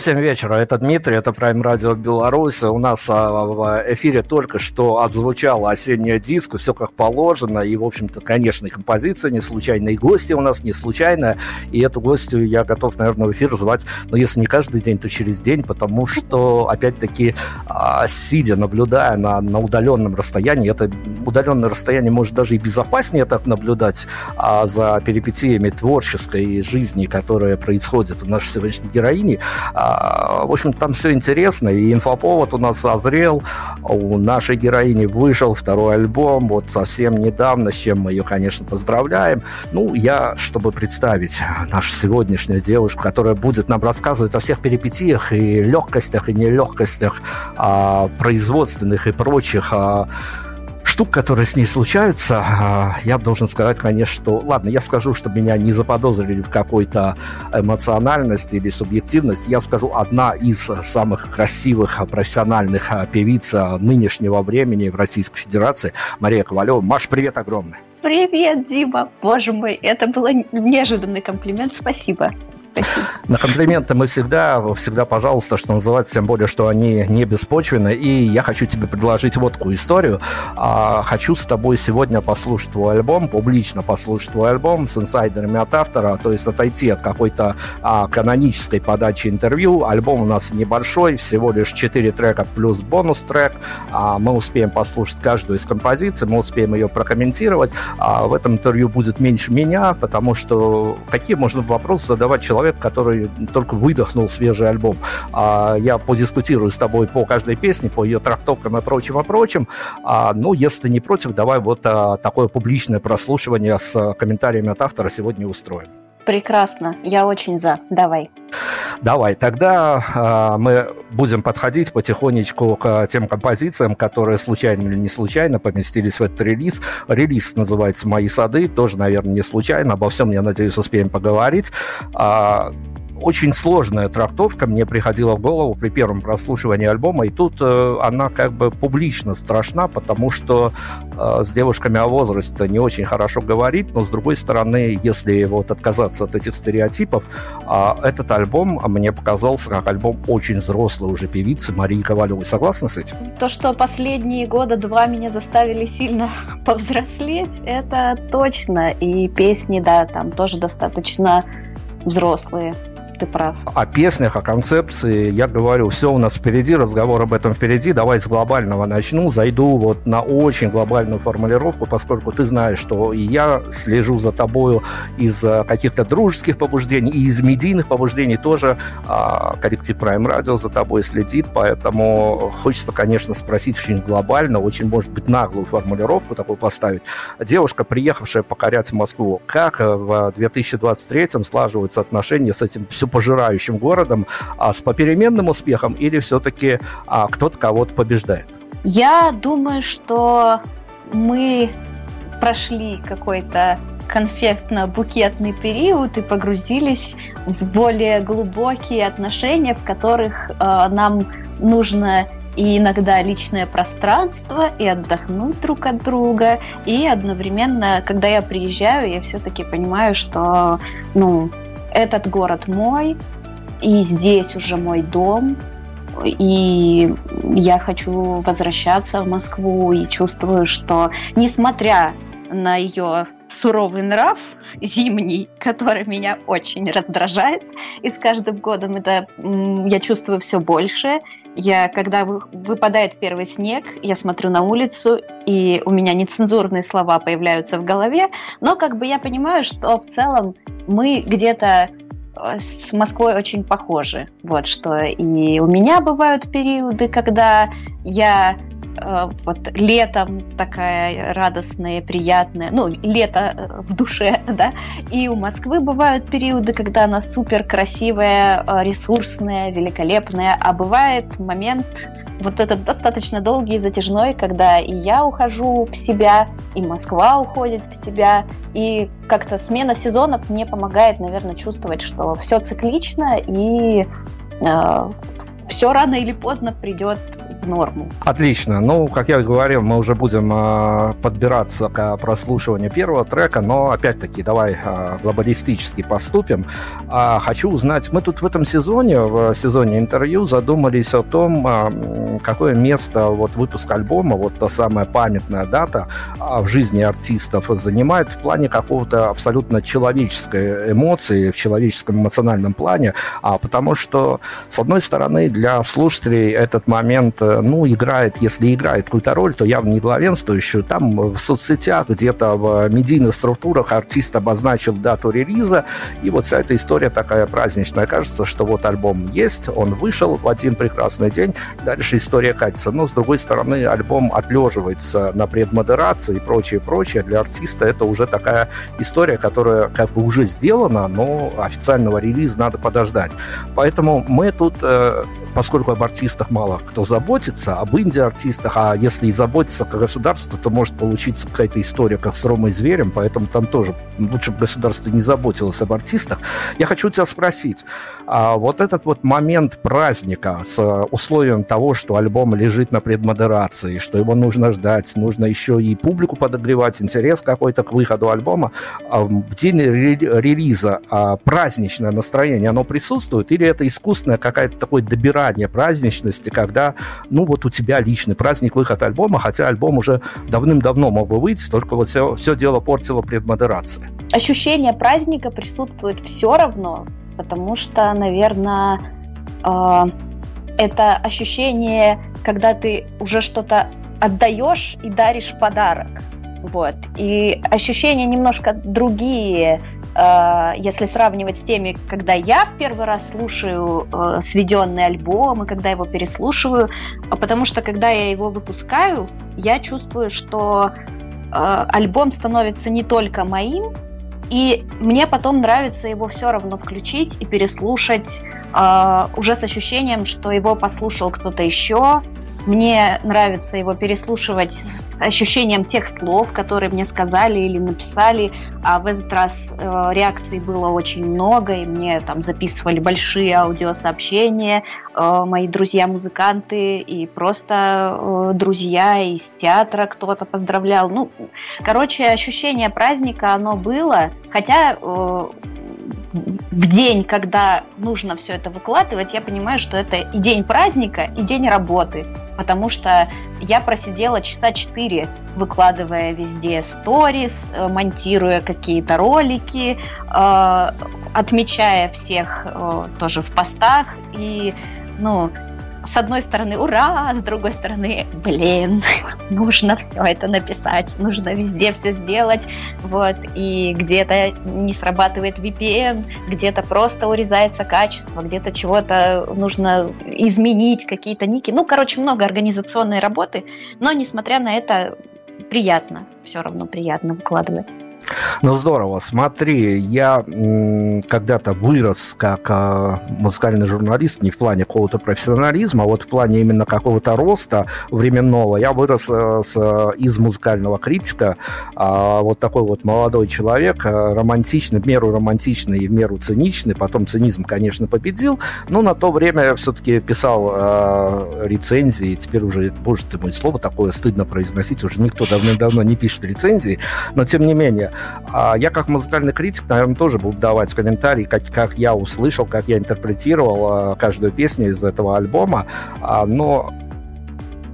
Всем вечера. Это Дмитрий, это Prime Radio Беларусь. У нас а, в эфире только что отзвучала осенняя диско, все как положено. И, в общем-то, конечно, и композиция не случайная, и гости у нас не случайная. И эту гостью я готов, наверное, в эфир звать, но если не каждый день, то через день, потому что, опять-таки, а, сидя, наблюдая на, на удаленном расстоянии, это удаленное расстояние может даже и безопаснее так наблюдать а за перипетиями творческой жизни, которая происходит у нашей сегодняшней героини, а, в общем, там все интересно, и инфоповод у нас созрел, у нашей героини вышел второй альбом, вот совсем недавно, с чем мы ее, конечно, поздравляем. Ну, я, чтобы представить нашу сегодняшнюю девушку, которая будет нам рассказывать о всех перипетиях и легкостях, и нелегкостях а, производственных и прочих а, штук, которые с ней случаются, а, я должен сказать, конечно, что... Ладно, я скажу, чтобы меня не заподозрили в какой-то эмоциональности или субъективности. Я скажу, одна из самых красивых профессиональных певиц нынешнего времени в Российской Федерации, Мария Ковалева. Маш, привет огромный. Привет, Дима. Боже мой, это был неожиданный комплимент. Спасибо. На комплименты мы всегда, всегда, пожалуйста, что называется, тем более, что они не беспочвены. И я хочу тебе предложить вот такую историю. А, хочу с тобой сегодня послушать твой альбом, публично послушать твой альбом с инсайдерами от автора, то есть отойти от какой-то а, канонической подачи интервью. Альбом у нас небольшой, всего лишь 4 трека плюс бонус-трек. А, мы успеем послушать каждую из композиций, мы успеем ее прокомментировать. А, в этом интервью будет меньше меня, потому что какие можно вопросы задавать человеку, человек, который только выдохнул свежий альбом. А я подискутирую с тобой по каждой песне, по ее трактовкам и прочим, и прочим. А, ну, если не против, давай вот а, такое публичное прослушивание с комментариями от автора сегодня устроим. Прекрасно, я очень за. Давай. Давай, тогда э, мы будем подходить потихонечку к тем композициям, которые случайно или не случайно поместились в этот релиз. Релиз называется «Мои сады», тоже, наверное, не случайно. Обо всем, я надеюсь, успеем поговорить. А, очень сложная трактовка мне приходила в голову при первом прослушивании альбома, и тут э, она как бы публично страшна, потому что э, с девушками о возрасте не очень хорошо говорит, но с другой стороны, если вот отказаться от этих стереотипов, э, этот альбом мне показался как альбом очень взрослой уже певицы Марии Ковалевой. Согласна с этим? То, что последние года два меня заставили сильно повзрослеть, это точно, и песни, да, там тоже достаточно взрослые ты прав. О песнях, о концепции я говорю, все у нас впереди, разговор об этом впереди. Давай с глобального начну, зайду вот на очень глобальную формулировку, поскольку ты знаешь, что и я слежу за тобою из каких-то дружеских побуждений, и из медийных побуждений тоже а, коллектив Prime Radio за тобой следит, поэтому хочется, конечно, спросить очень глобально, очень, может быть, наглую формулировку такую поставить. Девушка, приехавшая покорять Москву, как в 2023 слаживаются отношения с этим все пожирающим городом, а с попеременным успехом или все-таки а, кто-то кого-то побеждает? Я думаю, что мы прошли какой-то конфетно-букетный период и погрузились в более глубокие отношения, в которых э, нам нужно и иногда личное пространство, и отдохнуть друг от друга, и одновременно, когда я приезжаю, я все-таки понимаю, что, ну, этот город мой, и здесь уже мой дом, и я хочу возвращаться в Москву и чувствую, что несмотря на ее суровый нрав зимний, который меня очень раздражает, и с каждым годом это я чувствую все больше. Я, когда выпадает первый снег, я смотрю на улицу, и у меня нецензурные слова появляются в голове, но как бы я понимаю, что в целом мы где-то э, с Москвой очень похожи. Вот что и у меня бывают периоды, когда я вот летом такая радостная, приятная, ну, лето э, в душе, да, и у Москвы бывают периоды, когда она супер красивая, ресурсная, великолепная, а бывает момент, вот этот достаточно долгий и затяжной, когда и я ухожу в себя, и Москва уходит в себя, и как-то смена сезонов мне помогает, наверное, чувствовать, что все циклично и э, все рано или поздно придет норму. Отлично. Ну, как я говорил, мы уже будем э, подбираться к прослушиванию первого трека, но опять-таки давай э, глобалистически поступим. Э, хочу узнать, мы тут в этом сезоне, в сезоне интервью, задумались о том, э, какое место вот выпуск альбома, вот та самая памятная дата э, в жизни артистов занимает в плане какого-то абсолютно человеческой эмоции, в человеческом эмоциональном плане, а, потому что, с одной стороны, для слушателей этот момент ну, играет, если играет какую-то роль, то явно не главенствующую. Там в соцсетях, где-то в медийных структурах артист обозначил дату релиза, и вот вся эта история такая праздничная. Кажется, что вот альбом есть, он вышел в один прекрасный день, дальше история катится. Но, с другой стороны, альбом отлеживается на предмодерации и прочее, прочее. Для артиста это уже такая история, которая как бы уже сделана, но официального релиза надо подождать. Поэтому мы тут, э, поскольку об артистах мало кто заботится, заботиться об инди-артистах, а если и заботиться как государство, то может получиться какая-то история, как с Ромой Зверем, поэтому там тоже лучше бы государство не заботилось об артистах. Я хочу тебя спросить, а вот этот вот момент праздника с условием того, что альбом лежит на предмодерации, что его нужно ждать, нужно еще и публику подогревать, интерес какой-то к выходу альбома, а в день релиза а праздничное настроение, оно присутствует, или это искусственное какое-то такое добирание праздничности, когда, ну, вот у тебя личный праздник, выход альбома, хотя альбом уже давным-давно мог бы выйти, только вот все, все дело портило предмодерация. Ощущение праздника присутствует все равно, потому что, наверное, э, это ощущение, когда ты уже что-то отдаешь и даришь подарок. Вот. И ощущения немножко другие, если сравнивать с теми, когда я в первый раз слушаю э, сведенный альбом и когда его переслушиваю, а потому что когда я его выпускаю, я чувствую, что э, альбом становится не только моим, и мне потом нравится его все равно включить и переслушать э, уже с ощущением, что его послушал кто-то еще, мне нравится его переслушивать с ощущением тех слов, которые мне сказали или написали. А в этот раз э, реакций было очень много, и мне там записывали большие аудиосообщения, э, мои друзья-музыканты и просто э, друзья из театра кто-то поздравлял. Ну, короче, ощущение праздника оно было, хотя э, в день, когда нужно все это выкладывать, я понимаю, что это и день праздника, и день работы. Потому что я просидела часа четыре, выкладывая везде сторис, э, монтируя какие-то ролики, э, отмечая всех э, тоже в постах. И, ну, с одной стороны, ура, с другой стороны, блин, нужно все это написать, нужно везде все сделать, вот, и где-то не срабатывает VPN, где-то просто урезается качество, где-то чего-то нужно изменить, какие-то ники, ну, короче, много организационной работы, но, несмотря на это, приятно, все равно приятно выкладывать. Ну, здорово. Смотри, я когда-то вырос как э, музыкальный журналист не в плане какого-то профессионализма, а вот в плане именно какого-то роста временного. Я вырос э, с, из музыкального критика. Э, вот такой вот молодой человек, э, романтичный, в меру романтичный и в меру циничный. Потом цинизм, конечно, победил, но на то время я все-таки писал э, рецензии. Теперь уже, боже ты мой, слово такое стыдно произносить. Уже никто давно-давно не пишет рецензии. Но, тем не менее, я как музыкальный критик, наверное, тоже буду давать комментарии, как, как я услышал, как я интерпретировал а, каждую песню из этого альбома. А, но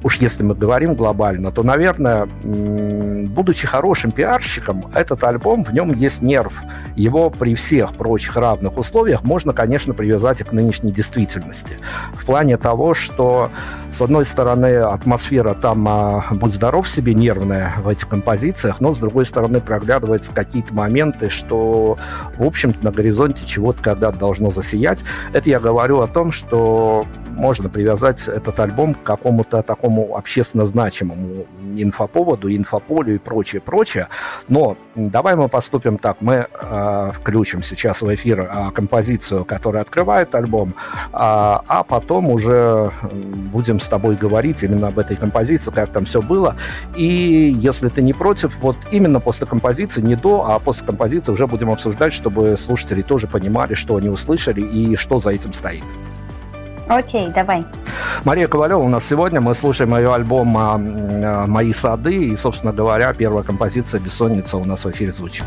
уж если мы говорим глобально, то, наверное, будучи хорошим пиарщиком, этот альбом, в нем есть нерв. Его при всех прочих равных условиях можно, конечно, привязать и к нынешней действительности. В плане того, что, с одной стороны, атмосфера там, а, будь здоров себе, нервная в этих композициях, но, с другой стороны, проглядываются какие-то моменты, что, в общем-то, на горизонте чего-то когда-то должно засиять. Это я говорю о том, что можно привязать этот альбом к какому-то такому общественно значимому инфоповоду, инфополю и прочее, прочее. Но давай мы поступим так. Мы э, включим сейчас в эфир э, композицию, которая открывает альбом, э, а потом уже будем с тобой говорить именно об этой композиции, как там все было. И если ты не против, вот именно после композиции, не до, а после композиции уже будем обсуждать, чтобы слушатели тоже понимали, что они услышали и что за этим стоит. Окей, давай. Мария Ковалева у нас сегодня. Мы слушаем ее альбом а, а, «Мои сады». И, собственно говоря, первая композиция «Бессонница» у нас в эфире звучит.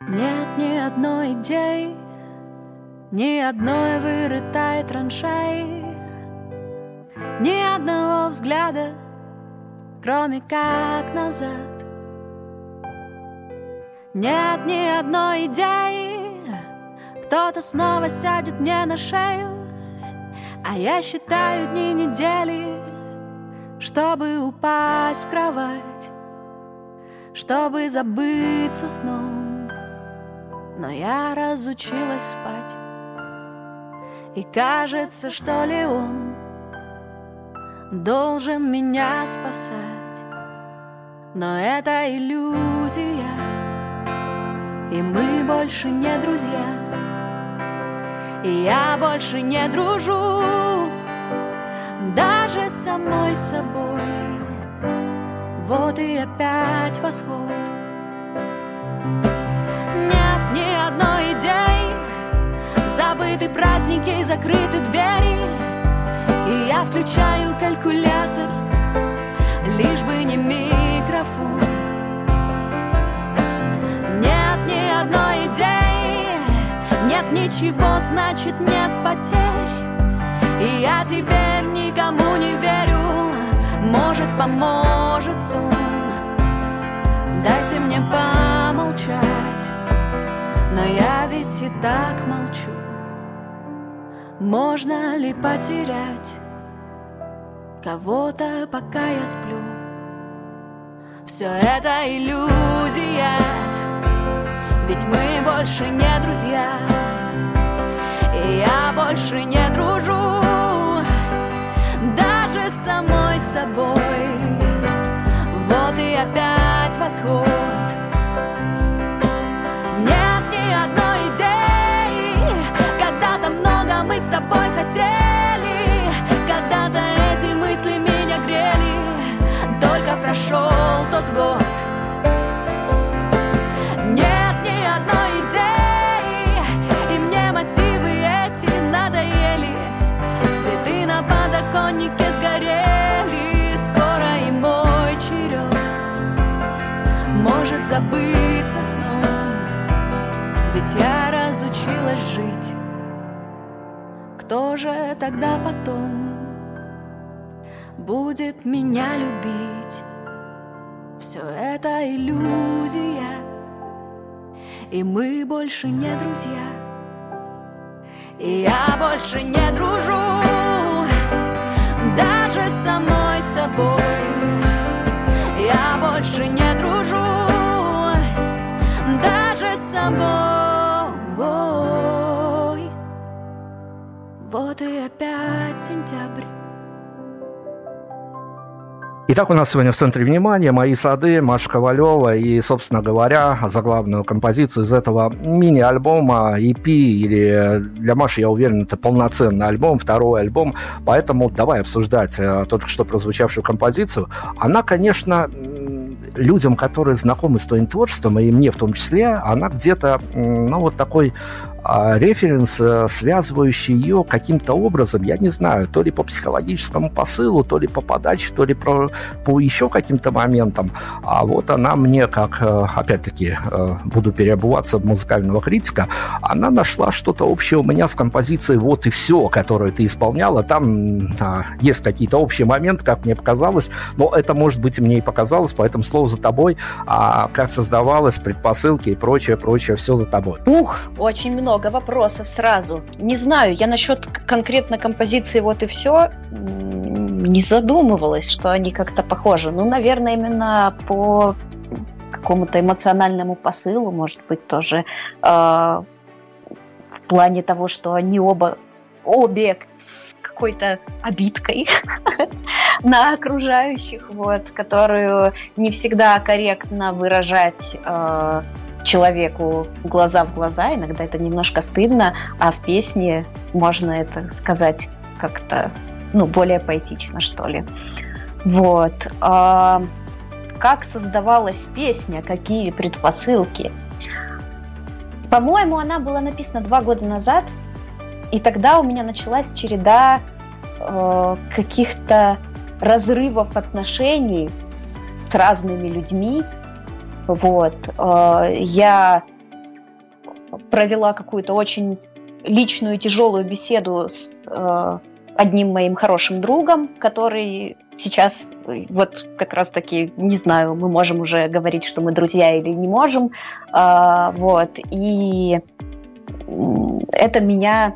Нет ни одной идеи, ни одной вырытой траншеи, ни одного взгляда, кроме как назад. Нет ни одной идеи, кто-то снова сядет мне на шею, а я считаю дни недели, чтобы упасть в кровать, чтобы забыться сном. Но я разучилась спать, и кажется, что ли он должен меня спасать. Но это иллюзия, и мы больше не друзья. Я больше не дружу Даже самой собой. Вот и опять восход. Нет ни одной идеи. Забыты праздники, закрыты двери. И я включаю калькулятор Лишь бы не микрофон. Нет ни одной идеи Нет ничего, значит нет потерь. И я теперь никому не верю. Может, поможет сон. Дайте мне помолчать. Но я ведь и так молчу. Можно ли потерять Кого-то, пока я сплю? Все это иллюзия. Ведь мы больше не друзья больше не дружу Даже с самой собой. Вот и опять восход. Нет ни одной идеи. Когда-то много мы с тобой хотели Когда-то эти мысли меня грели. Только прошел тот год подоконнике сгорели Скоро и мой черед. Может забыться сном Ведь я разучилась жить. Кто же тогда потом Будет меня любить? Все это иллюзия И мы больше не друзья. И я больше не дружу Даже самой собой. Я больше не дружу Даже с собой. Вот и опять сентябрь Итак, у нас сегодня в центре внимания «Мои сады», Маша Ковалева и, собственно говоря, заглавную композицию из этого мини-альбома EP, или для Маши, я уверен, это полноценный альбом, второй альбом, поэтому давай обсуждать э, только что прозвучавшую композицию. Она, конечно, людям, которые знакомы с твоим творчеством, и мне в том числе, она где-то, ну, вот такой референс, э, связывающий ее каким-то образом, я не знаю, то ли по психологическому посылу, то ли по подаче, то ли про, по еще каким-то моментам. А вот она мне, как, э, опять-таки, э, буду переобуваться в музыкального критика, она нашла что-то общее у меня с композицией «Вот и все», которую ты исполняла. Там а, есть какие-то общие моменты, как мне показалось, но это, может быть, мне и показалось, поэтому слово за тобой. А как создавалось, предпосылки и прочее, прочее, все за тобой. Ух, очень много вопросов сразу. Не знаю, я насчет конкретно композиции «Вот и все» не задумывалась, что они как-то похожи. Ну, наверное, именно по какому-то эмоциональному посылу, может быть, тоже э, в плане того, что они оба обе с какой-то обидкой на окружающих, вот, которую не всегда корректно выражать э, человеку глаза в глаза, иногда это немножко стыдно, а в песне можно это сказать как-то, ну, более поэтично, что ли. Вот. А как создавалась песня, какие предпосылки? По-моему, она была написана два года назад, и тогда у меня началась череда э, каких-то разрывов отношений с разными людьми, вот. Э, я провела какую-то очень личную тяжелую беседу с э, одним моим хорошим другом, который сейчас вот как раз таки, не знаю, мы можем уже говорить, что мы друзья или не можем, э, вот, и это меня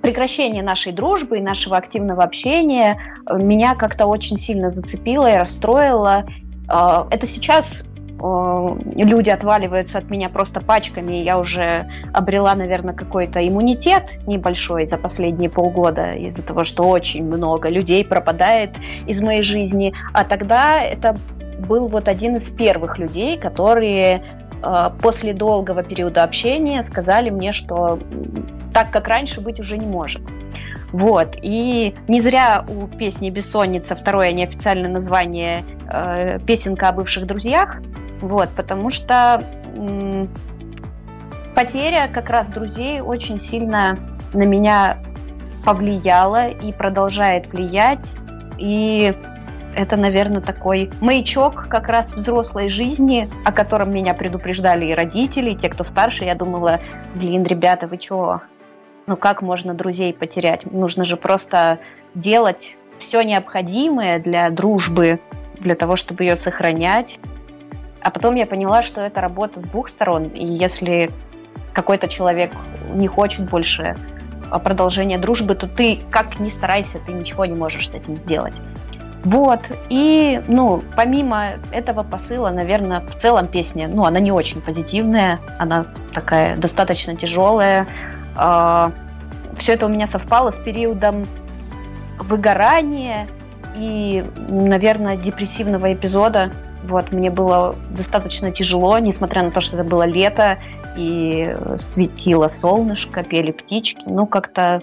прекращение нашей дружбы и нашего активного общения меня как-то очень сильно зацепило и расстроило. Это сейчас Э, люди отваливаются от меня просто пачками, и я уже обрела, наверное, какой-то иммунитет небольшой за последние полгода из-за того, что очень много людей пропадает из моей жизни. А тогда это был вот один из первых людей, которые э, после долгого периода общения сказали мне, что так, как раньше, быть уже не может. Вот. И не зря у песни «Бессонница» второе неофициальное название э, «Песенка о бывших друзьях». Вот, потому что потеря как раз друзей очень сильно на меня повлияла и продолжает влиять. И это, наверное, такой маячок как раз взрослой жизни, о котором меня предупреждали и родители, и те, кто старше. Я думала, блин, ребята, вы чего? Ну как можно друзей потерять? Нужно же просто делать все необходимое для дружбы, для того, чтобы ее сохранять. А потом я поняла, что это работа с двух сторон. И если какой-то человек не хочет больше продолжения дружбы, то ты как ни старайся, ты ничего не можешь с этим сделать. Вот, и, ну, помимо этого посыла, наверное, в целом песня, ну, она не очень позитивная, она такая достаточно тяжелая. А, Все это у меня совпало с периодом выгорания и, наверное, депрессивного эпизода. Вот, мне было достаточно тяжело, несмотря на то, что это было лето, и светило солнышко, пели птички. Ну, как-то,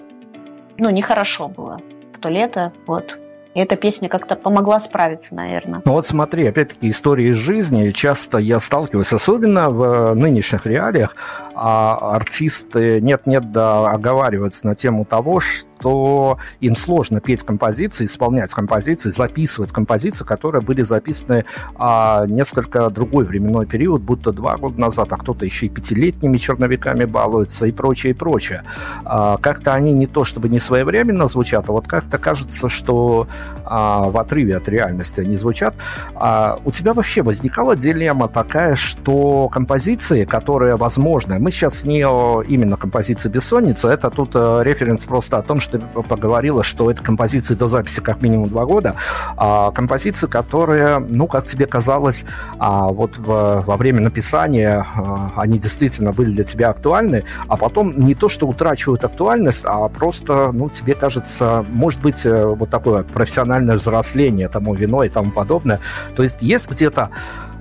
ну, нехорошо было в то лето, вот. И эта песня как-то помогла справиться, наверное. Ну вот смотри, опять-таки истории из жизни. Часто я сталкиваюсь, особенно в нынешних реалиях, а артисты нет-нет да оговариваются на тему того, что что им сложно петь композиции, исполнять композиции, записывать композиции, которые были записаны а, несколько другой временной период, будто два года назад, а кто-то еще и пятилетними черновиками балуется и прочее, и прочее. А, как-то они не то чтобы не своевременно звучат, а вот как-то кажется, что а, в отрыве от реальности они звучат. А, у тебя вообще возникала дилемма такая, что композиции, которые возможны, мы сейчас не именно композиции «Бессонница», это тут э, референс просто о том, что ты поговорила, что это композиции до записи как минимум два года, а композиции, которые, ну, как тебе казалось, а, вот в, во время написания а, они действительно были для тебя актуальны, а потом не то, что утрачивают актуальность, а просто, ну, тебе кажется, может быть, э, вот такое профессиональное взросление тому вино и тому подобное. То есть есть где-то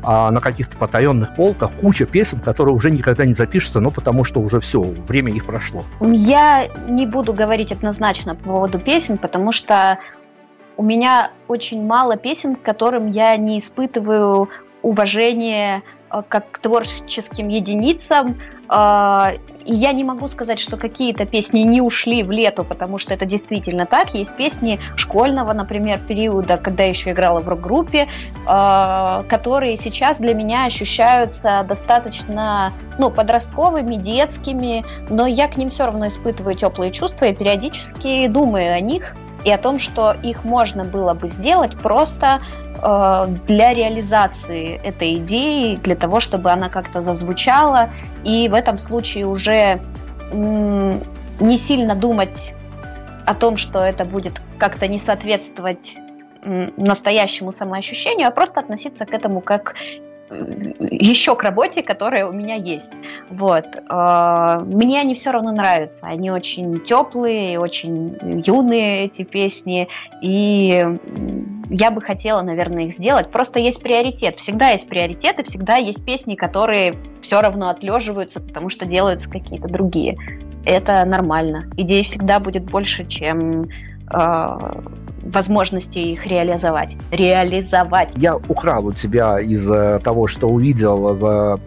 а на каких-то потаенных полках куча песен, которые уже никогда не запишутся, но потому что уже все, время их прошло. Я не буду говорить однозначно по поводу песен, потому что у меня очень мало песен, к которым я не испытываю уважение как к творческим единицам, а, и я не могу сказать, что какие-то песни не ушли в лету, потому что это действительно так. Есть песни школьного, например, периода, когда я еще играла в рок-группе, а, которые сейчас для меня ощущаются достаточно ну, подростковыми, детскими, но я к ним все равно испытываю теплые чувства и периодически думаю о них и о том, что их можно было бы сделать просто Э, для реализации этой идеи, для того, чтобы она как-то зазвучала, и в этом случае уже не сильно думать о том, что это будет как-то не соответствовать настоящему самоощущению, а просто относиться к этому как еще к работе, которая у меня есть. Вот. А, мне они все равно нравятся. Они очень теплые, очень юные, эти песни. И я бы хотела, наверное, их сделать. Просто есть приоритет. Всегда есть приоритет, и всегда есть песни, которые все равно отлеживаются, потому что делаются какие-то другие. Это нормально. Идей всегда будет больше, чем а, возможности их реализовать. Реализовать. Я украл у тебя из того, что увидел в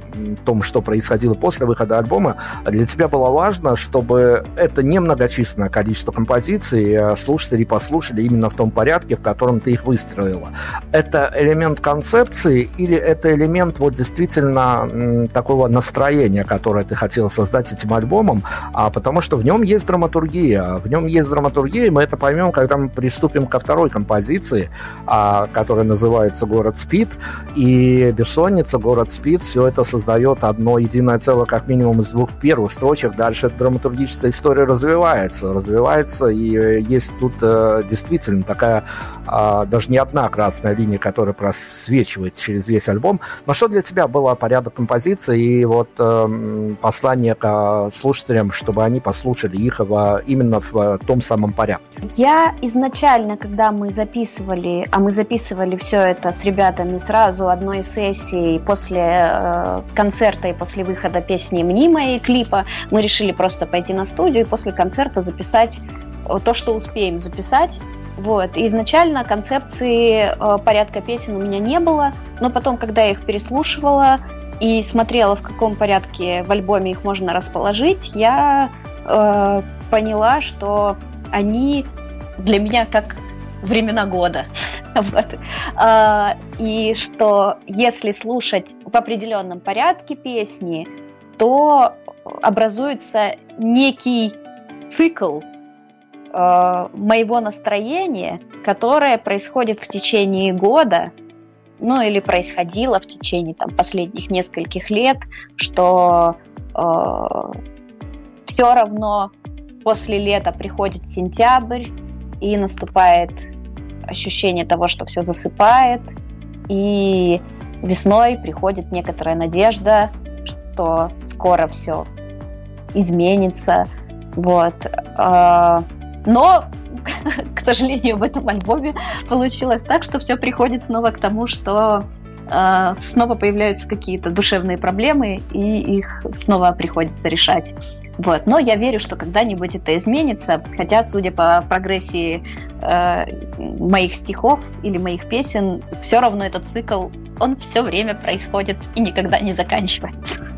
том, что происходило после выхода альбома. Для тебя было важно, чтобы это немногочисленное количество композиций э, слушатели послушали именно в том порядке, в котором ты их выстроила. Это элемент концепции или это элемент вот действительно такого настроения, которое ты хотел создать этим альбомом, а потому что в нем есть драматургия. В нем есть драматургия, и мы это поймем, когда мы приступим переходим ко второй композиции, а, которая называется «Город спит». И «Бессонница», «Город спит» все это создает одно единое целое, как минимум, из двух первых строчек. Дальше драматургическая история развивается, развивается, и есть тут э, действительно такая э, даже не одна красная линия, которая просвечивает через весь альбом. Но что для тебя было порядок композиции и вот э, послание к слушателям, чтобы они послушали их именно в том самом порядке? Я изначально изначально, когда мы записывали, а мы записывали все это с ребятами сразу одной сессии после э, концерта и после выхода песни «Мнимая» и клипа, мы решили просто пойти на студию и после концерта записать то, что успеем записать. Вот. И изначально концепции э, порядка песен у меня не было, но потом, когда я их переслушивала и смотрела, в каком порядке в альбоме их можно расположить, я э, поняла, что они для меня как времена года. вот. а, и что если слушать в определенном порядке песни, то образуется некий цикл э, моего настроения, которое происходит в течение года, ну или происходило в течение там, последних нескольких лет, что э, все равно после лета приходит сентябрь, и наступает ощущение того, что все засыпает, и весной приходит некоторая надежда, что скоро все изменится. Вот. А, но, к сожалению, в этом альбоме получилось так, что все приходит снова к тому, что а, снова появляются какие-то душевные проблемы, и их снова приходится решать. Вот. Но я верю, что когда-нибудь это изменится, хотя, судя по прогрессии э, моих стихов или моих песен, все равно этот цикл, он все время происходит и никогда не заканчивается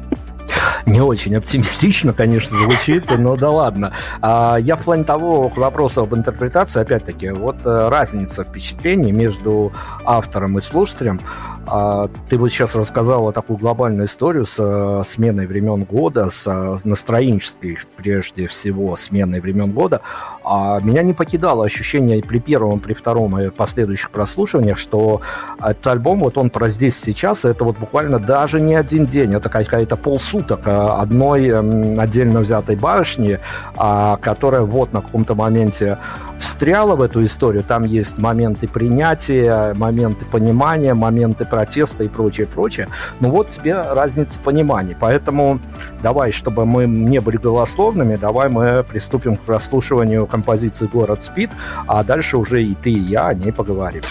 не очень оптимистично, конечно, звучит, но да ладно. А, я в плане того, к вопросу об интерпретации, опять-таки, вот э, разница впечатлений между автором и слушателем. А, ты вот сейчас рассказала такую глобальную историю с э, сменой времен года, с э, настроенческой, прежде всего, сменой времен года. А меня не покидало ощущение при первом, при втором и последующих прослушиваниях, что этот альбом, вот он про здесь сейчас, это вот буквально даже не один день, это какая-то полсуток одной эм, отдельно взятой барышни, а, которая вот на каком-то моменте встряла в эту историю. Там есть моменты принятия, моменты понимания, моменты протеста и прочее, прочее. Ну вот тебе разница пониманий. Поэтому давай, чтобы мы не были голословными, давай мы приступим к прослушиванию композиции «Город спит», а дальше уже и ты, и я о ней поговорим.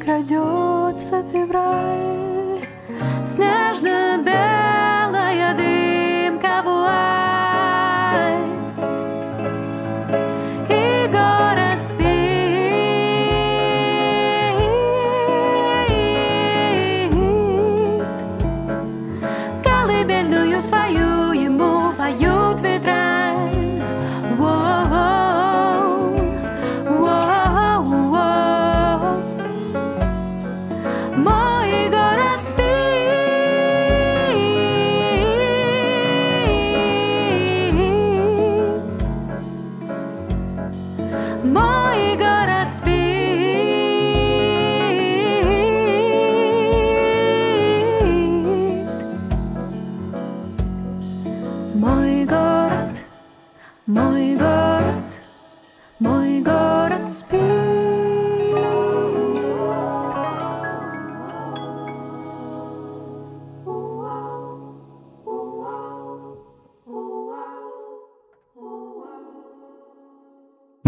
Крадется февраль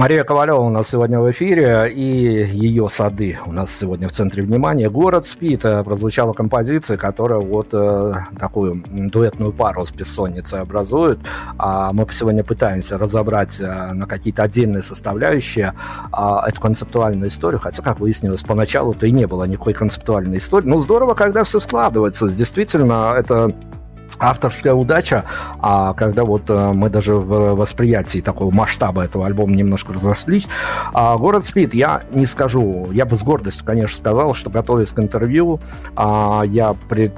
Мария Ковалева у нас сегодня в эфире, и ее сады у нас сегодня в центре внимания. «Город спит» э, прозвучала композиция, которая вот э, такую дуэтную пару с бессонницей образует. А мы сегодня пытаемся разобрать э, на какие-то отдельные составляющие а, эту концептуальную историю, хотя, как выяснилось, поначалу-то и не было никакой концептуальной истории. Но здорово, когда все складывается. Действительно, это авторская удача, а когда вот э, мы даже в восприятии такого масштаба этого альбома немножко разошлись. А «Город спит» я не скажу, я бы с гордостью, конечно, сказал, что готовясь к интервью, а, я при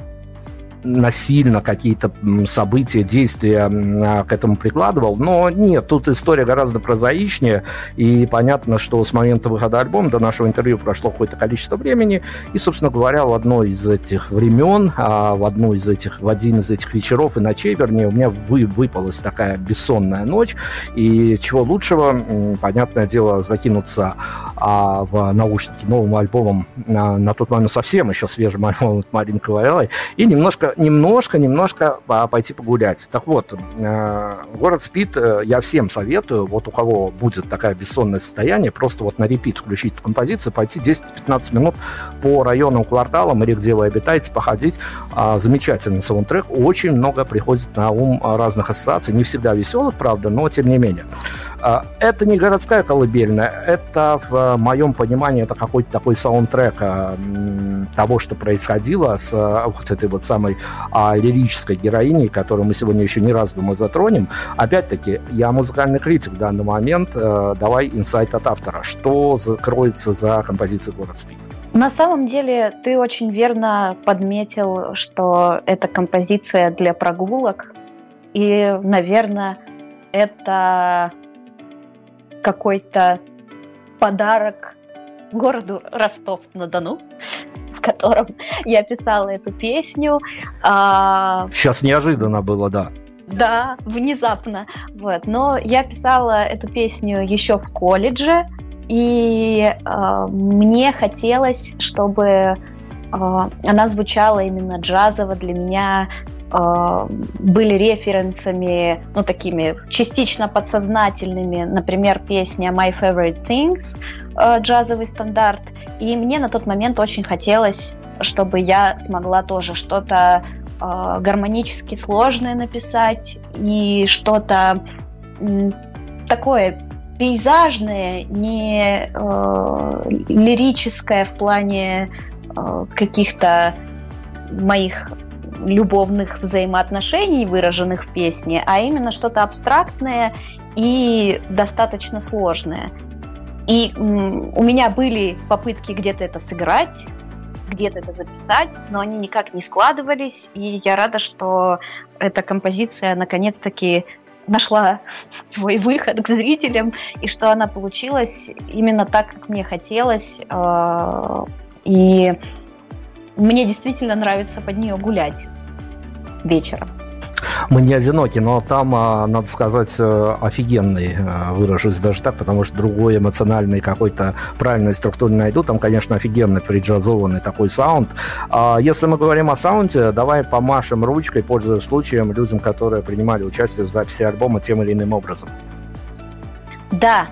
насильно какие-то события, действия а, к этому прикладывал. Но нет, тут история гораздо прозаичнее. И понятно, что с момента выхода альбома до нашего интервью прошло какое-то количество времени. И, собственно говоря, в одно из этих времен, а, в одну из этих, в один из этих вечеров и ночей, вернее, у меня вы, выпалась такая бессонная ночь. И чего лучшего, понятное дело, закинуться а, в наушники новым альбомом, на тот момент совсем еще свежим альбомом от Марины Ковалевой, и немножко, немножко, немножко а, пойти погулять. Так вот, э, город спит, э, я всем советую, вот у кого будет такое бессонное состояние, просто вот на репит включить композицию, пойти 10-15 минут по районам, кварталам или где вы обитаете, походить. А, Замечательный саундтрек, очень много приходит на ум разных ассоциаций, не всегда веселых, правда, но тем не менее. А, Это не городская колыбельная, это в моем понимании это какой-то такой саундтрек а, того, что происходило с а, вот этой вот самой лирической героиней, которую мы сегодня еще не раз, думаю, затронем. Опять-таки, я музыкальный критик в данный момент. Давай инсайт от автора. Что закроется за композицией «Город спит»? На самом деле ты очень верно подметил, что это композиция для прогулок. И, наверное, это какой-то подарок городу Ростов-на-Дону, в котором я писала эту песню. А, Сейчас неожиданно было, да. да, внезапно. Вот. Но я писала эту песню еще в колледже, и э, мне хотелось, чтобы э, она звучала именно джазово для меня, были референсами, ну, такими частично подсознательными, например, песня My Favorite Things, э, джазовый стандарт, и мне на тот момент очень хотелось, чтобы я смогла тоже что-то э, гармонически сложное написать и что-то такое пейзажное, не э, лирическое в плане э, каких-то моих любовных взаимоотношений, выраженных в песне, а именно что-то абстрактное и достаточно сложное. И у меня были попытки где-то это сыграть, где-то это записать, но они никак не складывались, и я рада, что эта композиция наконец-таки нашла свой выход к зрителям, и что она получилась именно так, как мне хотелось. э, И мне действительно нравится под нее гулять вечером. Мы не одиноки, но там, а, надо сказать, э, офигенный, э, выражусь даже так, потому что другой эмоциональный какой-то правильной структуры не найду. Там, конечно, офигенный преджазованный такой саунд. А Если мы говорим о саунде, давай помашем ручкой, пользуясь случаем, людям, которые принимали участие в записи альбома тем или иным образом. Да,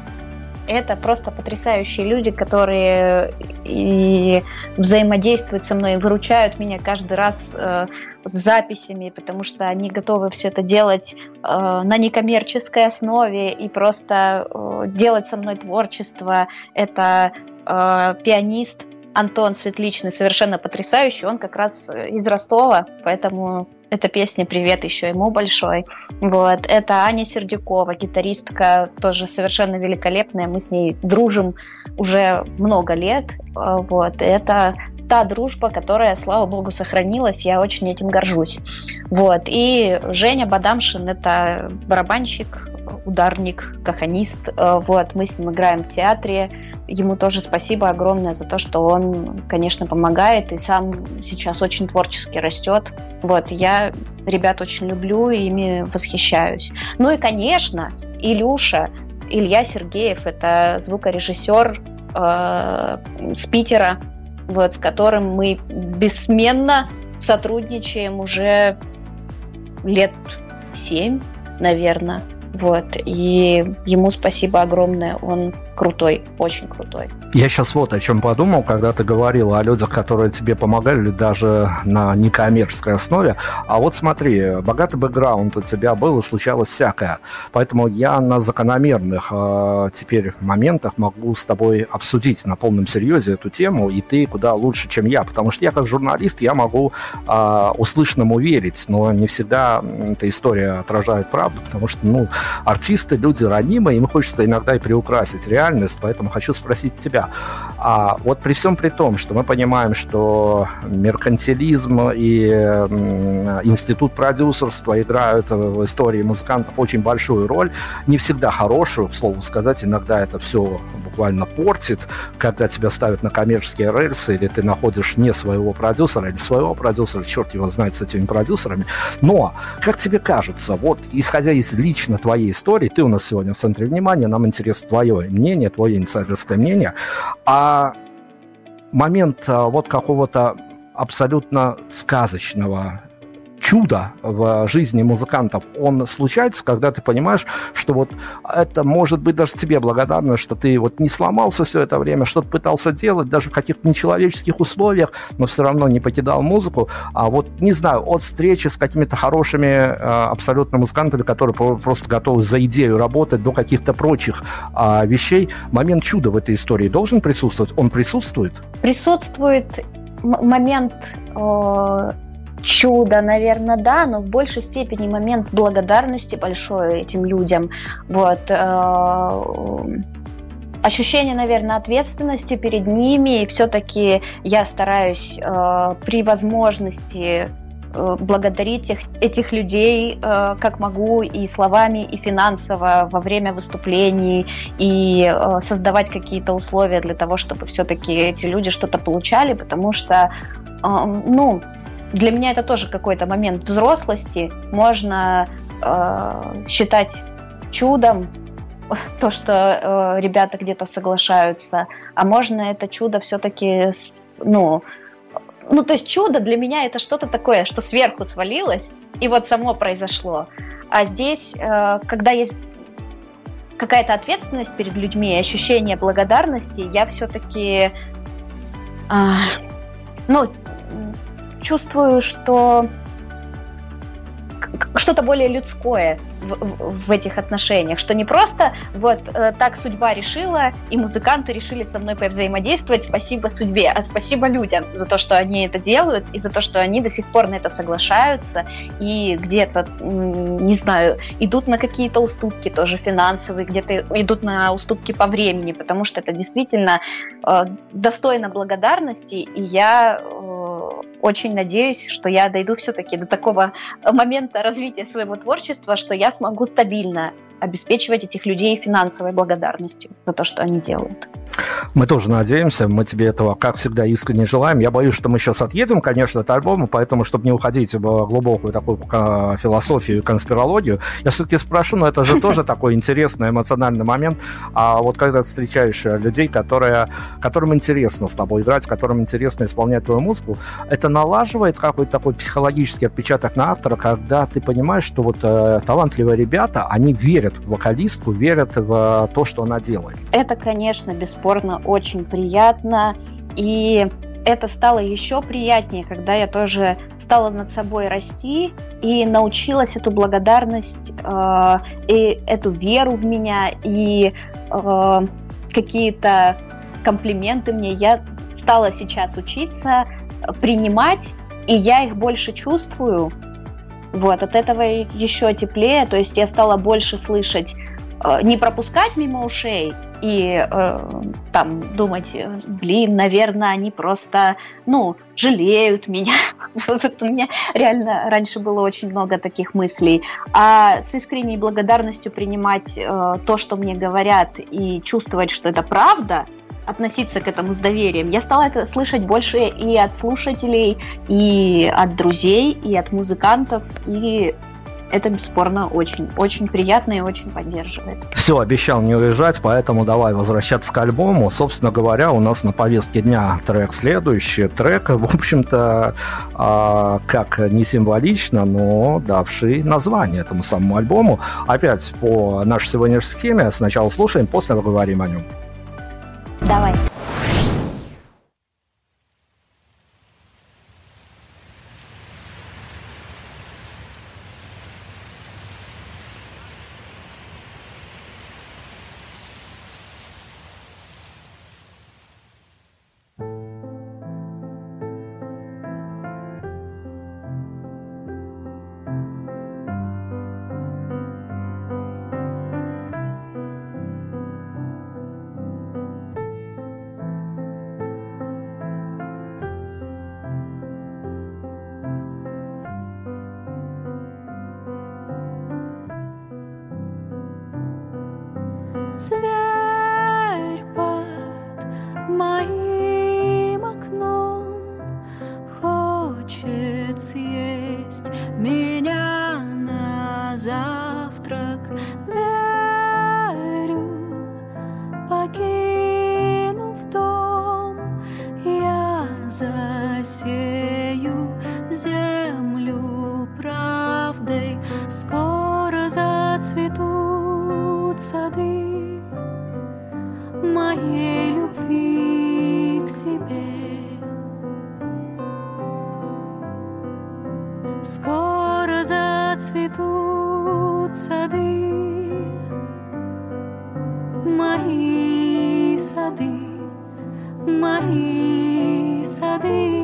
это просто потрясающие люди, которые и взаимодействуют со мной, выручают меня каждый раз э, с записями, потому что они готовы все это делать э, на некоммерческой основе и просто э, делать со мной творчество. Это э, пианист Антон Светличный, совершенно потрясающий. Он как раз из Ростова, поэтому эта песня «Привет» еще ему большой. Вот. Это Аня Сердюкова, гитаристка, тоже совершенно великолепная. Мы с ней дружим уже много лет. Э, вот. Это та дружба, которая, слава богу, сохранилась. Я очень этим горжусь. Вот. И Женя Бадамшин – это барабанщик, ударник, каханист. Э, вот. Мы с ним играем в театре ему тоже спасибо огромное за то, что он, конечно, помогает и сам сейчас очень творчески растет. Вот, я ребят очень люблю и ими восхищаюсь. Ну и, конечно, Илюша, Илья Сергеев, это звукорежиссер э, с Питера, вот, с которым мы бессменно сотрудничаем уже лет семь, наверное. Вот, и ему спасибо огромное, он крутой, очень крутой. Я сейчас вот о чем подумал, когда ты говорила о людях, которые тебе помогали даже на некоммерческой основе. А вот смотри, богатый бэкграунд у тебя был и случалось всякое. Поэтому я на закономерных э, теперь моментах могу с тобой обсудить на полном серьезе эту тему, и ты куда лучше, чем я. Потому что я как журналист, я могу э, услышанному верить, но не всегда эта история отражает правду, потому что, ну, артисты, люди ранимые, им хочется иногда и приукрасить реальность, поэтому хочу спросить тебя. А вот при всем при том, что мы понимаем, что меркантилизм и институт продюсерства играют в истории музыкантов очень большую роль, не всегда хорошую, к слову сказать, иногда это все буквально портит, когда тебя ставят на коммерческие рельсы, или ты находишь не своего продюсера, или своего продюсера, черт его знает с этими продюсерами. Но, как тебе кажется, вот исходя из лично твоей истории, ты у нас сегодня в центре внимания, нам интересно твое мнение, твое инсайдерское мнение, а момент а, вот какого-то абсолютно сказочного чудо в жизни музыкантов, он случается, когда ты понимаешь, что вот это может быть даже тебе благодарно, что ты вот не сломался все это время, что-то пытался делать, даже в каких-то нечеловеческих условиях, но все равно не покидал музыку, а вот, не знаю, от встречи с какими-то хорошими э, абсолютно музыкантами, которые просто готовы за идею работать, до каких-то прочих э, вещей, момент чуда в этой истории должен присутствовать? Он присутствует? Присутствует момент э, чудо, наверное, да, но в большей степени момент благодарности большой этим людям. Вот. Э, ощущение, наверное, ответственности перед ними, и все-таки я стараюсь э, при возможности э, благодарить их, этих людей э, как могу и словами, и финансово во время выступлений, и э, создавать какие-то условия для того, чтобы все-таки эти люди что-то получали, потому что, э, ну, для меня это тоже какой-то момент взрослости. Можно э, считать чудом то, что э, ребята где-то соглашаются, а можно это чудо все-таки, ну, ну, то есть чудо для меня это что-то такое, что сверху свалилось, и вот само произошло. А здесь, э, когда есть какая-то ответственность перед людьми, ощущение благодарности, я все-таки, э, ну, чувствую, что что-то более людское в, в этих отношениях, что не просто вот э, так судьба решила, и музыканты решили со мной повзаимодействовать, спасибо судьбе, а спасибо людям за то, что они это делают, и за то, что они до сих пор на это соглашаются, и где-то, не знаю, идут на какие-то уступки тоже финансовые, где-то идут на уступки по времени, потому что это действительно э, достойно благодарности, и я э, очень надеюсь, что я дойду все-таки до такого момента развития своего творчества, что я смогу стабильно обеспечивать этих людей финансовой благодарностью за то, что они делают. Мы тоже надеемся, мы тебе этого, как всегда, искренне желаем. Я боюсь, что мы сейчас отъедем, конечно, от альбома, поэтому, чтобы не уходить в глубокую такую философию и конспирологию, я все-таки спрошу, но это же тоже такой интересный эмоциональный момент. А вот когда ты встречаешь людей, которые, которым интересно с тобой играть, которым интересно исполнять твою музыку, это налаживает какой-то такой психологический отпечаток на автора, когда ты понимаешь, что вот э, талантливые ребята, они верят верят в вокалистку, верят в то, что она делает. Это, конечно, бесспорно очень приятно. И это стало еще приятнее, когда я тоже стала над собой расти и научилась эту благодарность э, и эту веру в меня и э, какие-то комплименты мне. Я стала сейчас учиться принимать, и я их больше чувствую. Вот, от этого еще теплее, то есть я стала больше слышать, э, не пропускать мимо ушей, и э, там думать, блин, наверное, они просто, ну, жалеют меня. У меня реально раньше было очень много таких мыслей. А с искренней благодарностью принимать э, то, что мне говорят, и чувствовать, что это правда, относиться к этому с доверием. Я стала это слышать больше и от слушателей, и от друзей, и от музыкантов, и это бесспорно очень, очень приятно и очень поддерживает. Все, обещал не уезжать, поэтому давай возвращаться к альбому. Собственно говоря, у нас на повестке дня трек следующий. Трек, в общем-то, э, как не символично, но давший название этому самому альбому. Опять по нашей сегодняшней схеме. Сначала слушаем, после поговорим о нем. Давай. Зацветут сады моей любви к себе. Скоро зацветут сады, мои сады, мои сады,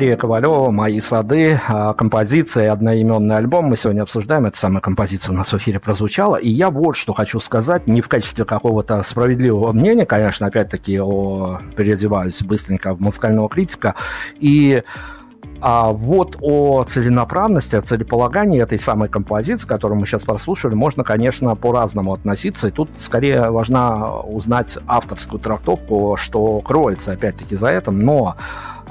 Мария Ковалева, «Мои сады», а, композиция и одноименный альбом мы сегодня обсуждаем. Эта самая композиция у нас в эфире прозвучала. И я вот что хочу сказать, не в качестве какого-то справедливого мнения, конечно, опять-таки о, переодеваюсь быстренько в музыкального критика. И а вот о целенаправленности, о целеполагании этой самой композиции, которую мы сейчас прослушали, можно, конечно, по-разному относиться. И тут скорее важно узнать авторскую трактовку, что кроется опять-таки за этим. Но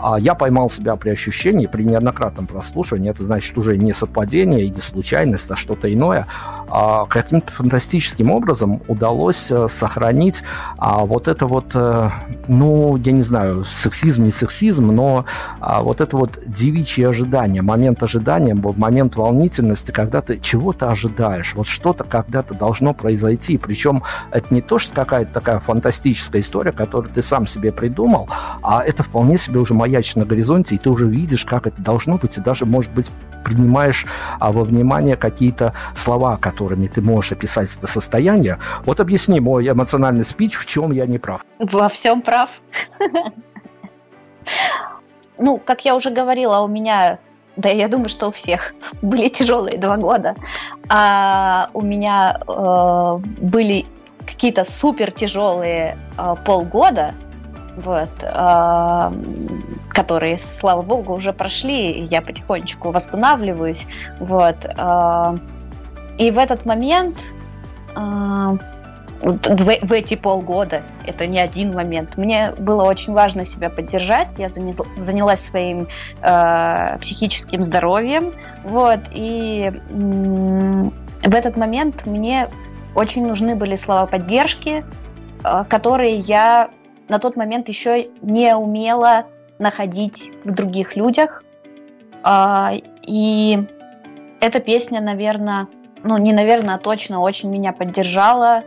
а я поймал себя при ощущении, при неоднократном прослушивании, это значит уже не совпадение и не случайность, а что-то иное, а каким-то фантастическим образом удалось э, сохранить а, вот это вот, э, ну, я не знаю, сексизм, не сексизм, но вот это вот девичье ожидание, момент ожидания, момент волнительности, когда ты чего-то ожидаешь, вот что-то когда-то должно произойти, причем это не то, что какая-то такая фантастическая история, которую ты сам себе придумал, а это вполне себе уже моя маячит на горизонте, и ты уже видишь, как это должно быть, и даже, может быть, принимаешь а, во внимание какие-то слова, которыми ты можешь описать это состояние. Вот объясни мой эмоциональный спич, в чем я не прав. Во всем прав. Ну, как я уже говорила, у меня да, я думаю, что у всех были тяжелые два года. А у меня э, были какие-то супер тяжелые э, полгода, вот, э, которые, слава богу, уже прошли, я потихонечку восстанавливаюсь, вот. Э, и в этот момент, э, в, в эти полгода, это не один момент, мне было очень важно себя поддержать, я занялась своим э, психическим здоровьем, вот, и э, в этот момент мне очень нужны были слова поддержки, э, которые я на тот момент еще не умела находить в других людях. А, и эта песня, наверное, ну не наверное, а точно очень меня поддержала.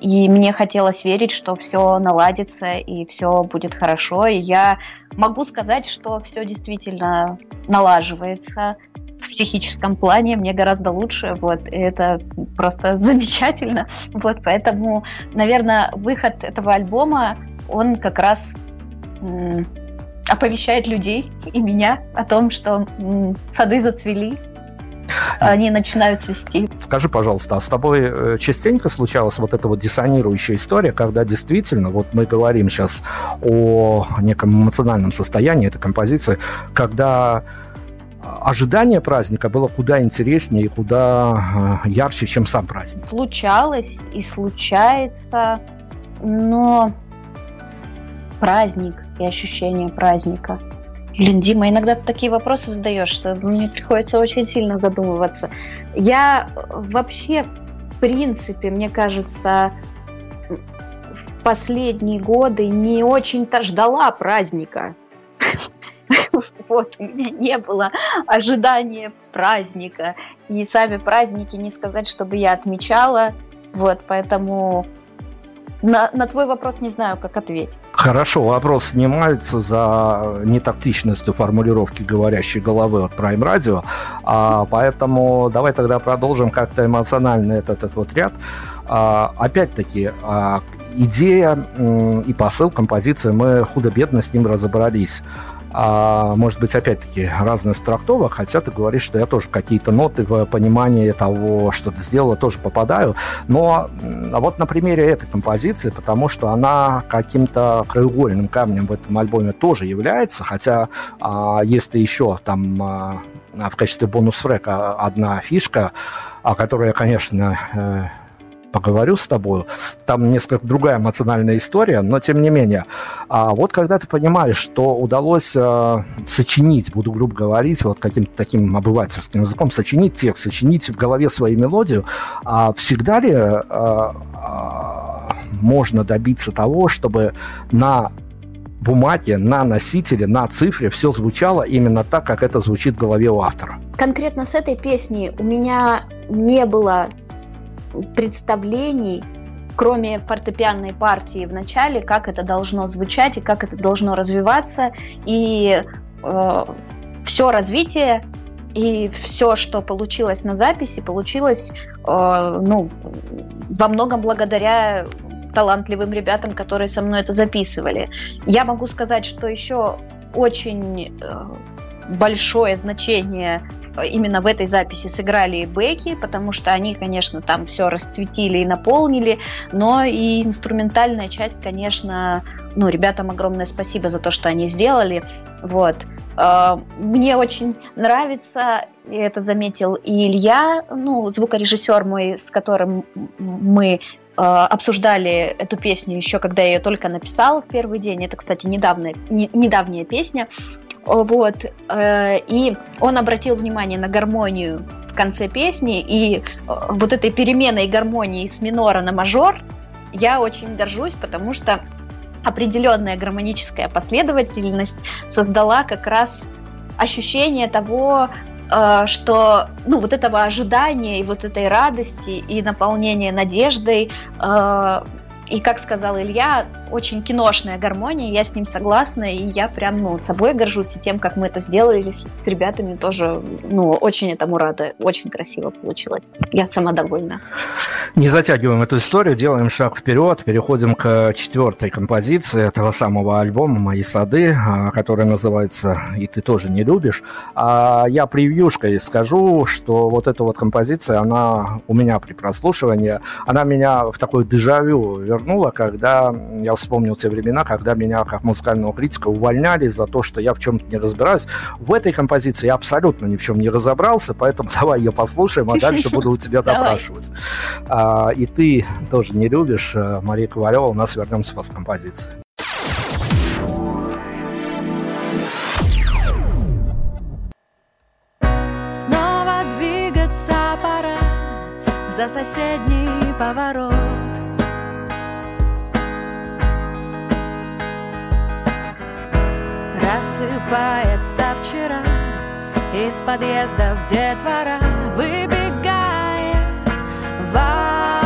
И мне хотелось верить, что все наладится и все будет хорошо. И я могу сказать, что все действительно налаживается в психическом плане мне гораздо лучше, вот, и это просто замечательно, вот, поэтому, наверное, выход этого альбома, он как раз м- оповещает людей и меня о том, что м- сады зацвели, они начинают цвести. Скажи, пожалуйста, а с тобой э, частенько случалась вот эта вот диссонирующая история, когда действительно, вот мы говорим сейчас о неком эмоциональном состоянии этой композиции, когда ожидание праздника было куда интереснее и куда э, ярче, чем сам праздник. Случалось и случается, но праздник и ощущение праздника. Блин, Дима, иногда ты такие вопросы задаешь, что мне приходится очень сильно задумываться. Я вообще, в принципе, мне кажется, в последние годы не очень-то ждала праздника. Вот, у меня не было ожидания праздника. И сами праздники не сказать, чтобы я отмечала. Вот, поэтому на, на твой вопрос не знаю, как ответить. Хорошо, вопрос снимается за нетактичностью формулировки говорящей головы от Prime Radio, а, поэтому давай тогда продолжим как-то эмоционально этот, этот вот ряд. А, опять-таки, а, идея и посыл композиции, мы худо-бедно с ним разобрались а, может быть, опять-таки, разных трактовок, хотя ты говоришь, что я тоже какие-то ноты в понимании того, что ты сделала, тоже попадаю. Но вот на примере этой композиции, потому что она каким-то краеугольным камнем в этом альбоме тоже является, хотя а, если еще там а, в качестве бонус-фрека одна фишка, о которой я, конечно, э, поговорю с тобой. Там несколько другая эмоциональная история, но тем не менее. А вот когда ты понимаешь, что удалось э, сочинить, буду грубо говорить, вот каким-то таким обывательским языком, сочинить текст, сочинить в голове свою мелодию, а всегда ли э, э, можно добиться того, чтобы на бумаге, на носителе, на цифре все звучало именно так, как это звучит в голове у автора. Конкретно с этой песней у меня не было представлений, кроме фортепианной партии в начале, как это должно звучать и как это должно развиваться. И э, все развитие и все, что получилось на записи, получилось э, ну, во многом благодаря талантливым ребятам, которые со мной это записывали. Я могу сказать, что еще очень э, большое значение именно в этой записи сыграли и бэки, потому что они, конечно, там все расцветили и наполнили, но и инструментальная часть, конечно, ну, ребятам огромное спасибо за то, что они сделали. Вот. А, мне очень нравится, это заметил и Илья, ну, звукорежиссер мой, с которым мы обсуждали эту песню еще, когда я ее только написала в первый день. Это, кстати, недавняя, не, недавняя песня. Вот. Э, и он обратил внимание на гармонию в конце песни, и э, вот этой переменой гармонии с минора на мажор я очень горжусь, потому что определенная гармоническая последовательность создала как раз ощущение того, э, что ну, вот этого ожидания и вот этой радости и наполнения надеждой и, как сказал Илья, очень киношная гармония, я с ним согласна, и я прям, ну, собой горжусь, и тем, как мы это сделали с ребятами тоже, ну, очень этому рада, очень красиво получилось. Я сама довольна. Не затягиваем эту историю, делаем шаг вперед, переходим к четвертой композиции этого самого альбома «Мои сады», а, который называется «И ты тоже не любишь». А я превьюшкой скажу, что вот эта вот композиция, она у меня при прослушивании, она меня в такой дежавю вернула вернуло, когда я вспомнил те времена, когда меня как музыкального критика увольняли за то, что я в чем-то не разбираюсь. В этой композиции я абсолютно ни в чем не разобрался, поэтому давай ее послушаем, а дальше буду у тебя допрашивать. А, и ты тоже не любишь э, Мария Ковалева, у нас вернемся после композиции. Снова двигаться пора за соседний поворот. Просыпается вчера. Из подъезда в детвора Выбегает валы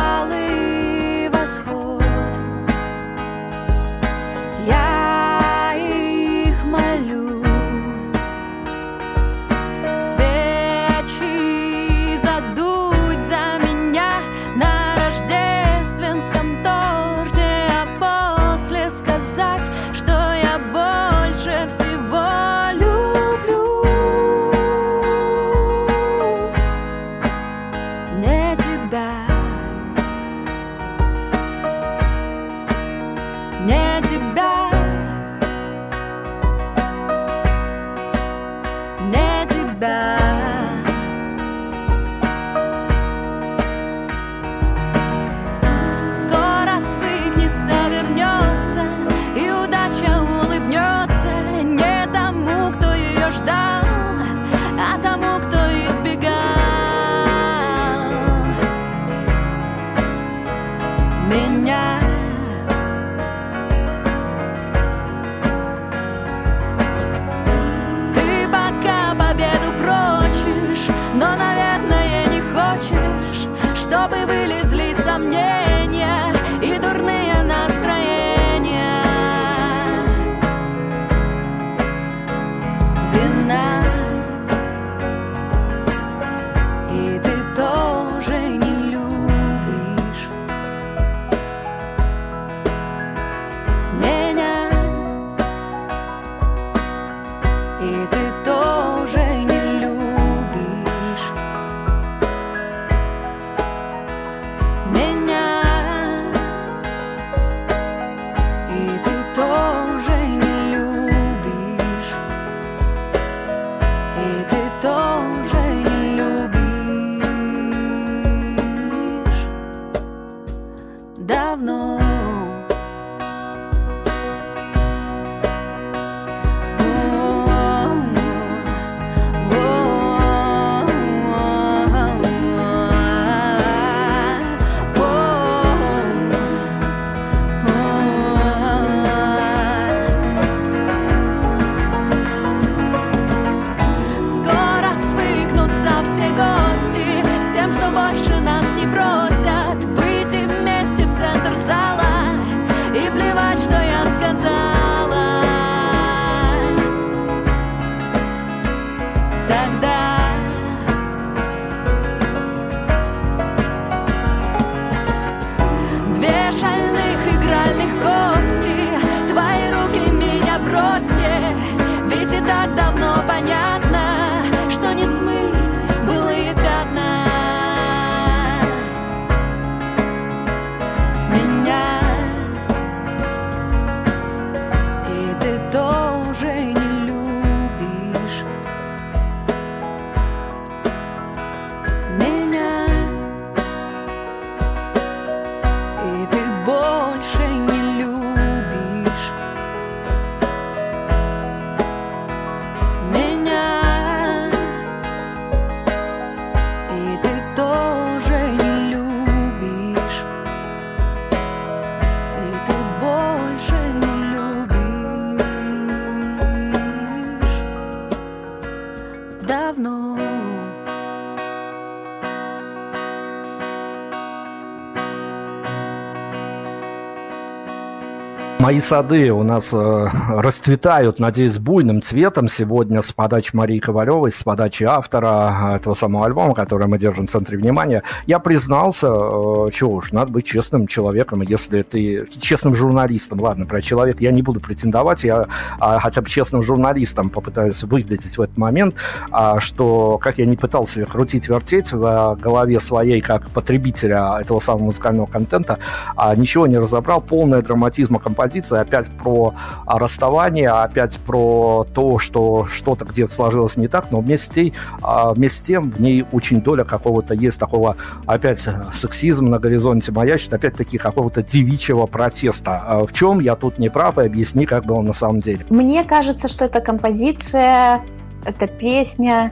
Мои сады у нас э, расцветают, надеюсь, буйным цветом сегодня с подачи Марии Ковалевой, с подачи автора этого самого альбома, который мы держим в центре внимания. Я признался, э, чего уж, надо быть честным человеком, если ты честным журналистом. Ладно, про человека я не буду претендовать, я а, хотя бы честным журналистом попытаюсь выглядеть в этот момент, а, что, как я не пытался крутить, вертеть в голове своей, как потребителя этого самого музыкального контента, а, ничего не разобрал, полная драматизма композиции, опять про а, расставание, опять про то, что что-то где-то сложилось не так, но вместе, с тей- а, вместе с тем в ней очень доля какого-то есть такого, опять, сексизм на горизонте маячит, опять-таки какого-то девичьего протеста. А В чем я тут не прав, и объясни, как было на самом деле. Мне кажется, что эта композиция, эта песня,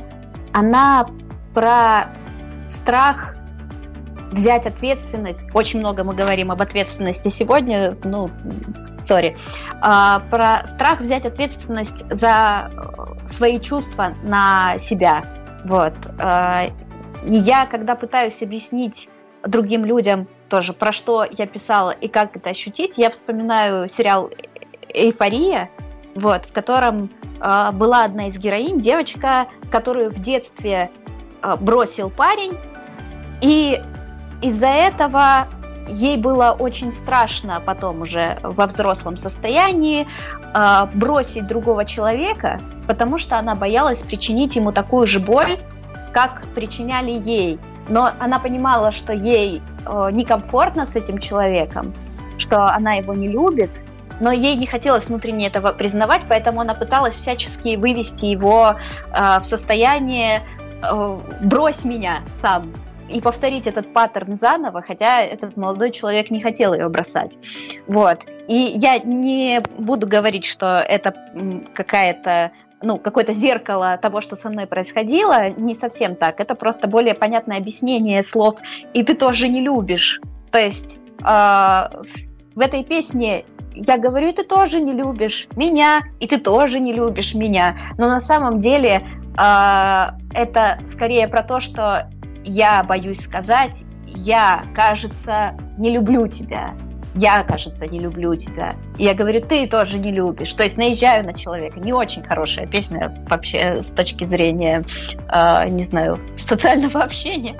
она про страх взять ответственность. Очень много мы говорим об ответственности сегодня, ну, сори. А, про страх взять ответственность за э, свои чувства на себя. Вот. А, и я, когда пытаюсь объяснить другим людям тоже, про что я писала и как это ощутить, я вспоминаю сериал «Эйфория», вот, в котором э, была одна из героинь, девочка, которую в детстве э, бросил парень, и из-за этого ей было очень страшно потом уже во взрослом состоянии э, бросить другого человека, потому что она боялась причинить ему такую же боль, как причиняли ей. Но она понимала, что ей э, некомфортно с этим человеком, что она его не любит, но ей не хотелось внутренне этого признавать, поэтому она пыталась всячески вывести его э, в состояние э, «брось меня сам», и повторить этот паттерн заново, хотя этот молодой человек не хотел ее бросать. Вот. И я не буду говорить, что это какая-то ну, какое-то зеркало того, что со мной происходило, не совсем так. Это просто более понятное объяснение слов «и ты тоже не любишь». То есть э, в этой песне я говорю, и ты тоже не любишь меня, и ты тоже не любишь меня. Но на самом деле э, это скорее про то, что я боюсь сказать, я, кажется, не люблю тебя. Я, кажется, не люблю тебя. И я говорю, ты тоже не любишь. То есть наезжаю на человека. Не очень хорошая песня вообще с точки зрения, э, не знаю, социального общения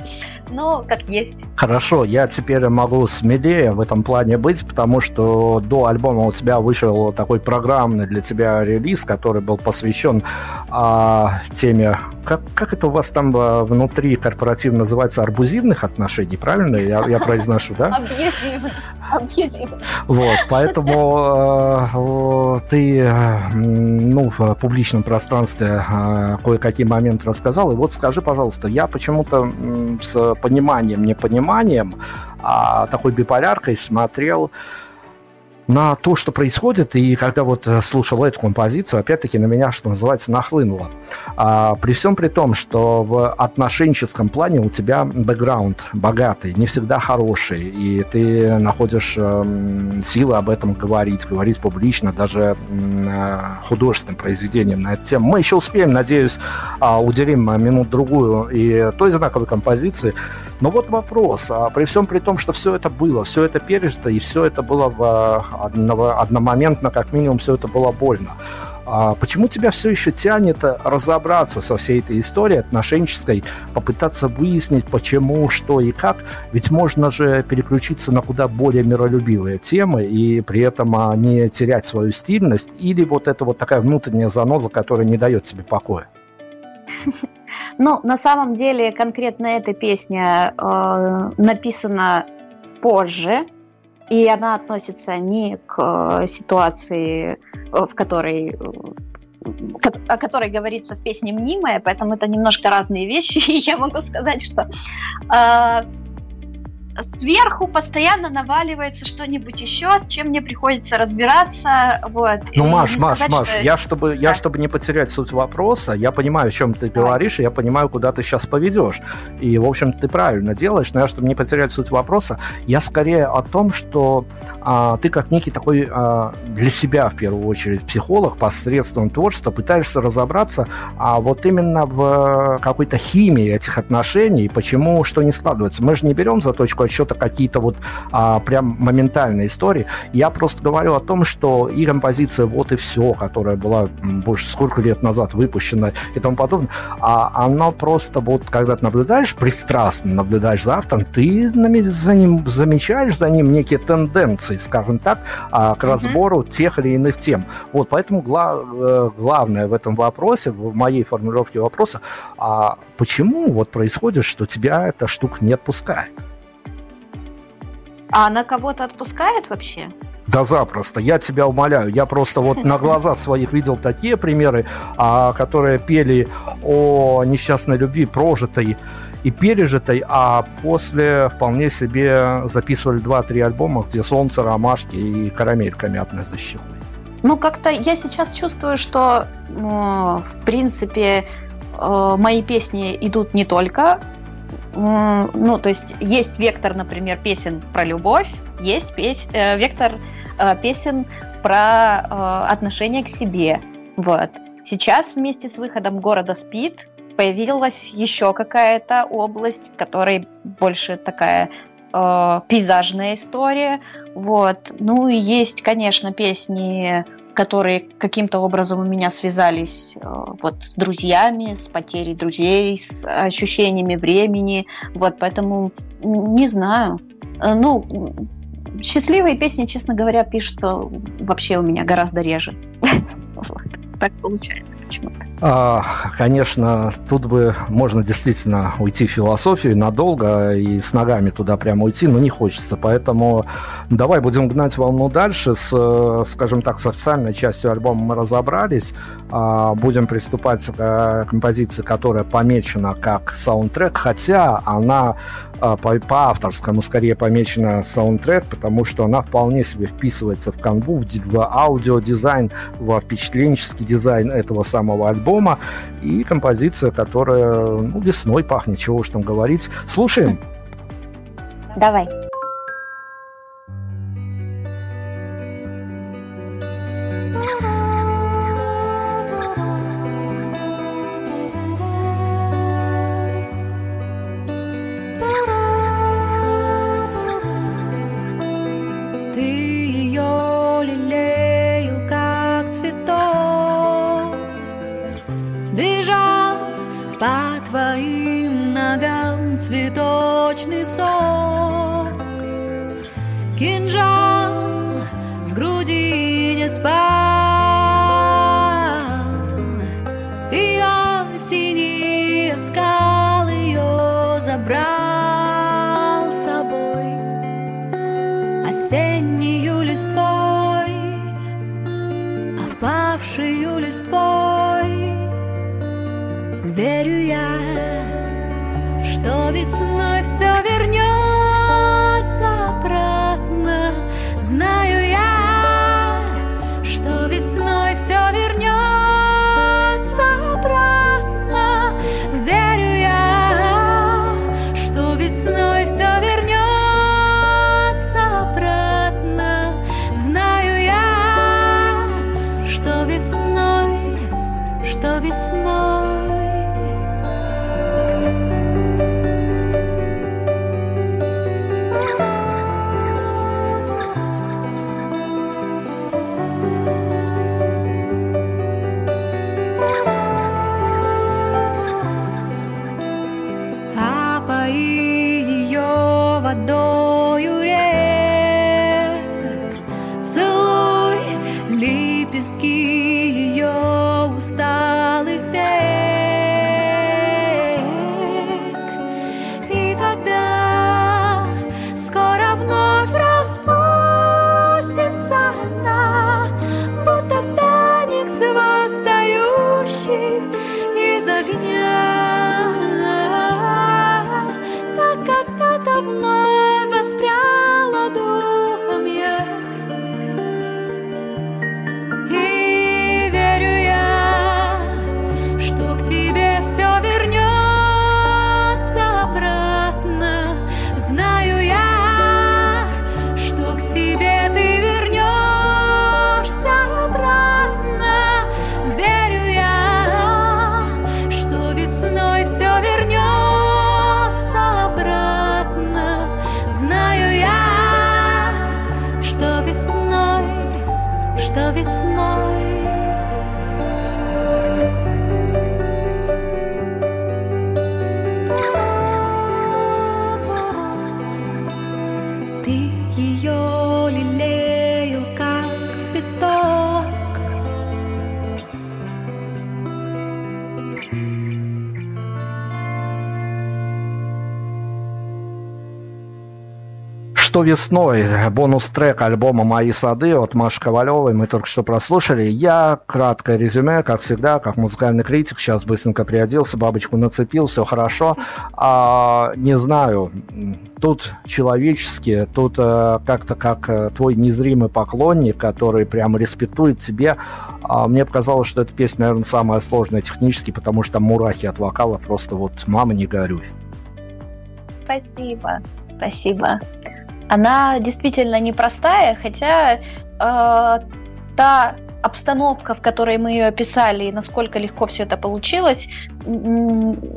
но как есть. Хорошо, я теперь могу смелее в этом плане быть, потому что до альбома у тебя вышел такой программный для тебя релиз, который был посвящен а, теме, как, как это у вас там внутри корпоративно называется, арбузивных отношений, правильно? Я, я произношу, да? Объединно. Вот, поэтому э, ты ну, в публичном пространстве э, кое-какие моменты рассказал. И вот скажи, пожалуйста, я почему-то с пониманием, непониманием, а такой биполяркой смотрел на то, что происходит, и когда вот слушал эту композицию, опять-таки на меня, что называется, нахлынуло. А, при всем при том, что в отношенческом плане у тебя бэкграунд богатый, не всегда хороший, и ты находишь э, силы об этом говорить, говорить публично, даже э, художественным произведением на эту тему. Мы еще успеем, надеюсь, э, уделим минут-другую и той знаковой композиции. Но вот вопрос, а при всем при том, что все это было, все это пережито, и все это было в одного, одномоментно, как минимум, все это было больно. А почему тебя все еще тянет разобраться со всей этой историей отношенческой, попытаться выяснить, почему, что и как? Ведь можно же переключиться на куда более миролюбивые темы и при этом а, не терять свою стильность или вот это вот такая внутренняя заноза, которая не дает тебе покоя? Ну, на самом деле, конкретно эта песня э, написана позже, и она относится не к э, ситуации, э, в которой э, о которой говорится в песне «Мнимая», поэтому это немножко разные вещи, и я могу сказать, что э, сверху постоянно наваливается что-нибудь еще, с чем мне приходится разбираться. Вот. Ну, Маш, Маш, сказать, Маш, что... я чтобы, да. я чтобы не потерять суть вопроса, я понимаю, о чем ты говоришь, и я понимаю, куда ты сейчас поведешь. И, в общем, ты правильно делаешь, но я, чтобы не потерять суть вопроса, я скорее о том, что а, ты как некий такой а, для себя, в первую очередь, психолог посредством творчества пытаешься разобраться а вот именно в какой-то химии этих отношений, почему что не складывается. Мы же не берем за точку отсчета какие-то вот а, прям моментальные истории. Я просто говорю о том, что и композиция «Вот и все», которая была больше сколько лет назад выпущена и тому подобное, а она просто вот, когда ты наблюдаешь, пристрастно наблюдаешь за автором, ты за ним замечаешь за ним некие тенденции, скажем так, а, к разбору mm-hmm. тех или иных тем. Вот поэтому гла- э, главное в этом вопросе, в моей формулировке вопроса, а почему вот происходит, что тебя эта штука не отпускает? А она кого-то отпускает вообще? Да запросто, я тебя умоляю. Я просто вот на глазах своих видел такие примеры, а, которые пели о несчастной любви, прожитой и пережитой, а после вполне себе записывали 2-3 альбома, где солнце, ромашки и карамелька мятная за щекой. Ну, как-то я сейчас чувствую, что, э, в принципе, э, мои песни идут не только ну, то есть есть вектор, например, песен про любовь, есть пес, э, вектор э, песен про э, отношение к себе. Вот. Сейчас вместе с выходом города спит появилась еще какая-то область, в которой больше такая э, пейзажная история. Вот. Ну и есть, конечно, песни которые каким-то образом у меня связались э, вот с друзьями, с потерей друзей, с ощущениями времени. Вот, поэтому не знаю. Э, ну, счастливые песни, честно говоря, пишутся вообще у меня гораздо реже. Так получается почему-то. А, конечно, тут бы можно действительно уйти в философию надолго и с ногами туда прямо уйти, но не хочется. Поэтому давай будем гнать волну дальше. С, скажем так, с официальной частью альбома мы разобрались. А, будем приступать к композиции, которая помечена как саундтрек, хотя она по, по авторскому скорее помечена саундтрек, потому что она вполне себе вписывается в канву, в, в аудиодизайн, в впечатленческий дизайн этого самого альбома альбома и композиция, которая ну, весной пахнет, чего уж там говорить. Слушаем. Давай. Весной бонус-трек альбома «Мои сады» от Маши Ковалевой мы только что прослушали. Я краткое резюме, как всегда, как музыкальный критик, сейчас быстренько приоделся, бабочку нацепил, все хорошо. А, не знаю, тут человечески, тут а, как-то как а, твой незримый поклонник, который прямо респектует тебе. А, мне показалось, что эта песня, наверное, самая сложная технически, потому что мурахи от вокала просто вот «мама, не горюй». Спасибо, спасибо она действительно непростая, хотя э, та обстановка, в которой мы ее описали, и насколько легко все это получилось,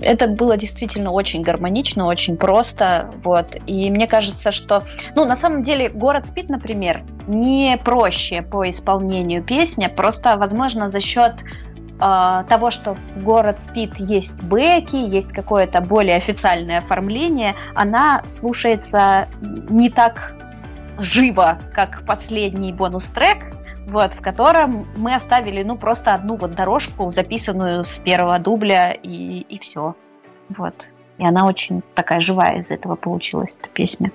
это было действительно очень гармонично, очень просто, вот. И мне кажется, что, ну, на самом деле, город спит, например, не проще по исполнению песня, просто, возможно, за счет того, что город спит есть бэки, есть какое-то более официальное оформление, она слушается не так живо, как последний бонус-трек, вот, в котором мы оставили, ну, просто одну вот дорожку, записанную с первого дубля, и, и все. Вот. И она очень такая живая из этого получилась, эта песня.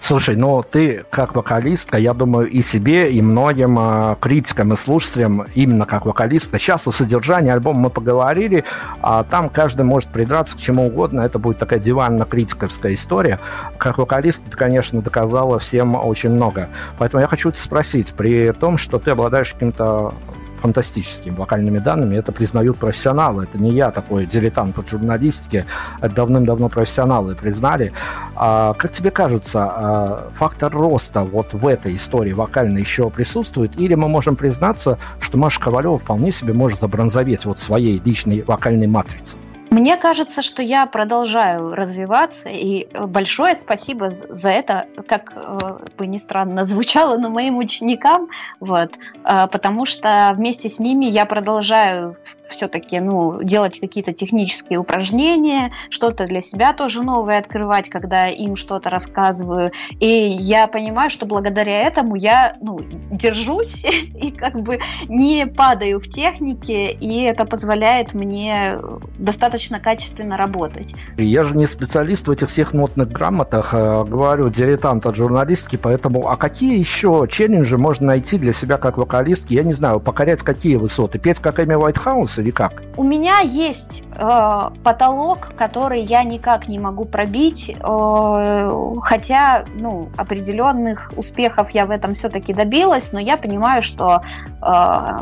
Слушай, ну ты как вокалистка, я думаю, и себе, и многим э, критикам и слушателям, именно как вокалистка. Сейчас о содержании альбома мы поговорили, а там каждый может придраться к чему угодно. Это будет такая диванно-критиковская история. Как вокалист ты, конечно, доказала всем очень много. Поэтому я хочу тебя спросить, при том, что ты обладаешь каким-то фантастическими вокальными данными. Это признают профессионалы. Это не я такой дилетант от журналистики. Это давным-давно профессионалы признали. А, как тебе кажется, а, фактор роста вот в этой истории вокальной еще присутствует? Или мы можем признаться, что Маша Ковалева вполне себе может забронзоветь вот своей личной вокальной матрицей? Мне кажется, что я продолжаю развиваться, и большое спасибо за это, как э, бы ни странно звучало, но моим ученикам, вот, э, потому что вместе с ними я продолжаю все-таки ну, делать какие-то технические упражнения, что-то для себя тоже новое открывать, когда им что-то рассказываю. И я понимаю, что благодаря этому я ну, держусь и как бы не падаю в технике, и это позволяет мне достаточно качественно работать. Я же не специалист в этих всех нотных грамотах, а говорю, дилетант от журналистики, поэтому а какие еще челленджи можно найти для себя как вокалистки? Я не знаю, покорять какие высоты? Петь как Эми Уайтхаус или как? У меня есть э, потолок, который я никак не могу пробить, э, хотя ну, определенных успехов я в этом все-таки добилась, но я понимаю, что э,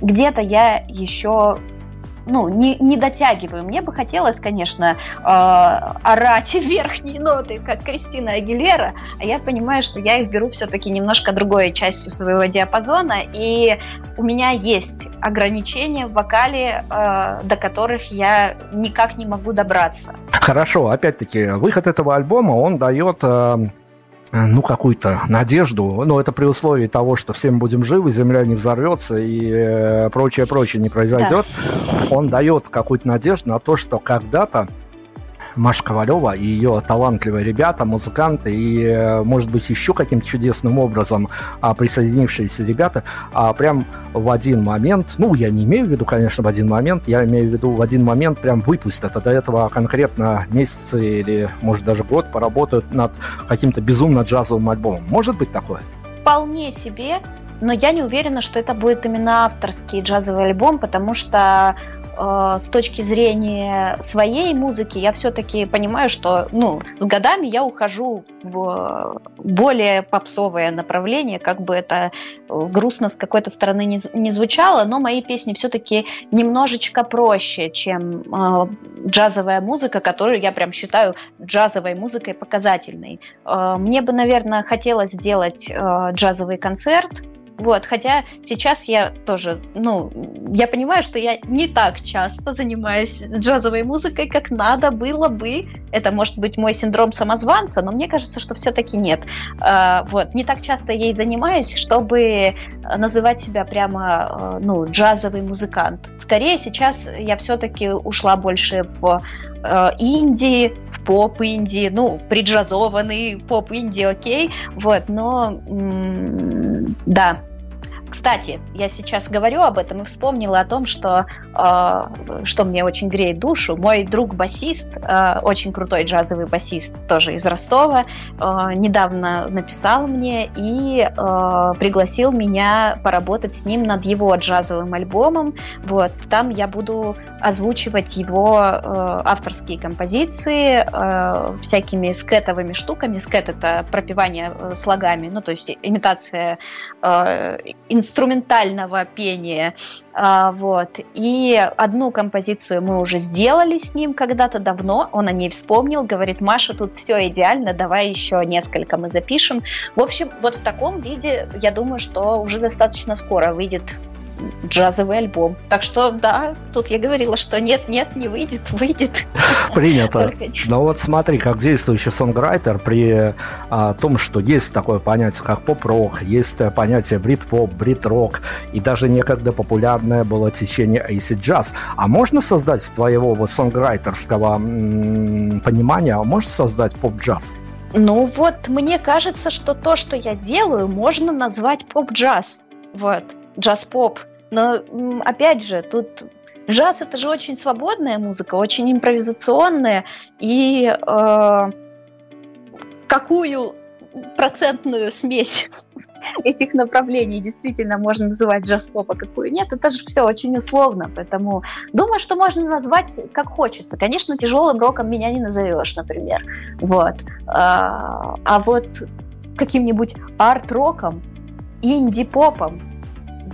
где-то я еще ну, не, не дотягиваю. Мне бы хотелось, конечно, э, орать верхние ноты, как Кристина Агилера, а я понимаю, что я их беру все-таки немножко другой частью своего диапазона, и у меня есть ограничения в вокале, э, до которых я никак не могу добраться. Хорошо, опять-таки, выход этого альбома, он дает... Э ну, какую-то надежду, но это при условии того, что все мы будем живы, Земля не взорвется и прочее-прочее не произойдет, да. он дает какую-то надежду на то, что когда-то Маша Ковалева и ее талантливые ребята, музыканты и, э, может быть, еще каким-то чудесным образом а, присоединившиеся ребята а, прям в один момент, ну, я не имею в виду, конечно, в один момент, я имею в виду в один момент прям выпустят, а до этого конкретно месяцы или, может, даже год поработают над каким-то безумно джазовым альбомом. Может быть такое? Вполне себе, но я не уверена, что это будет именно авторский джазовый альбом, потому что э, с точки зрения своей музыки, я все-таки понимаю, что ну, с годами я ухожу в более попсовое направление, как бы это грустно с какой-то стороны не, не звучало, но мои песни все-таки немножечко проще, чем э, джазовая музыка, которую я прям считаю джазовой музыкой показательной. Э, мне бы, наверное, хотелось сделать э, джазовый концерт, вот, хотя сейчас я тоже, ну, я понимаю, что я не так часто занимаюсь джазовой музыкой, как надо было бы. Это может быть мой синдром самозванца, но мне кажется, что все-таки нет. А, вот, не так часто ей занимаюсь, чтобы называть себя прямо, ну, джазовый музыкант. Скорее сейчас я все-таки ушла больше в э, инди, в поп-инди, ну, приджазованный поп-инди, окей, вот, но, да, кстати, я сейчас говорю об этом и вспомнила о том, что, э, что мне очень греет душу. Мой друг-басист, э, очень крутой джазовый басист, тоже из Ростова, э, недавно написал мне и э, пригласил меня поработать с ним над его джазовым альбомом. Вот, там я буду озвучивать его э, авторские композиции э, всякими скетовыми штуками. Скет — это пропивание э, слогами, ну, то есть имитация э, инструментального пения. А, вот. И одну композицию мы уже сделали с ним когда-то давно, он о ней вспомнил, говорит, Маша, тут все идеально, давай еще несколько мы запишем. В общем, вот в таком виде, я думаю, что уже достаточно скоро выйдет джазовый альбом. Так что, да, тут я говорила, что нет, нет, не выйдет, выйдет. Принято. Ну вот смотри, как действующий сонграйтер при а, том, что есть такое понятие, как поп-рок, есть понятие брит-поп, брит-рок, и даже некогда популярное было течение acid jazz. А можно создать с твоего вот сонграйтерского м- понимания, можно создать поп-джаз? Ну вот, мне кажется, что то, что я делаю, можно назвать поп-джаз. Вот джаз-поп. Но, опять же, тут джаз это же очень свободная музыка, очень импровизационная. И э, какую процентную смесь этих направлений действительно можно называть джаз-поп, а какую нет, это же все очень условно. Поэтому думаю, что можно назвать как хочется. Конечно, тяжелым роком меня не назовешь, например. Вот. А, а вот каким-нибудь арт-роком, инди-попом,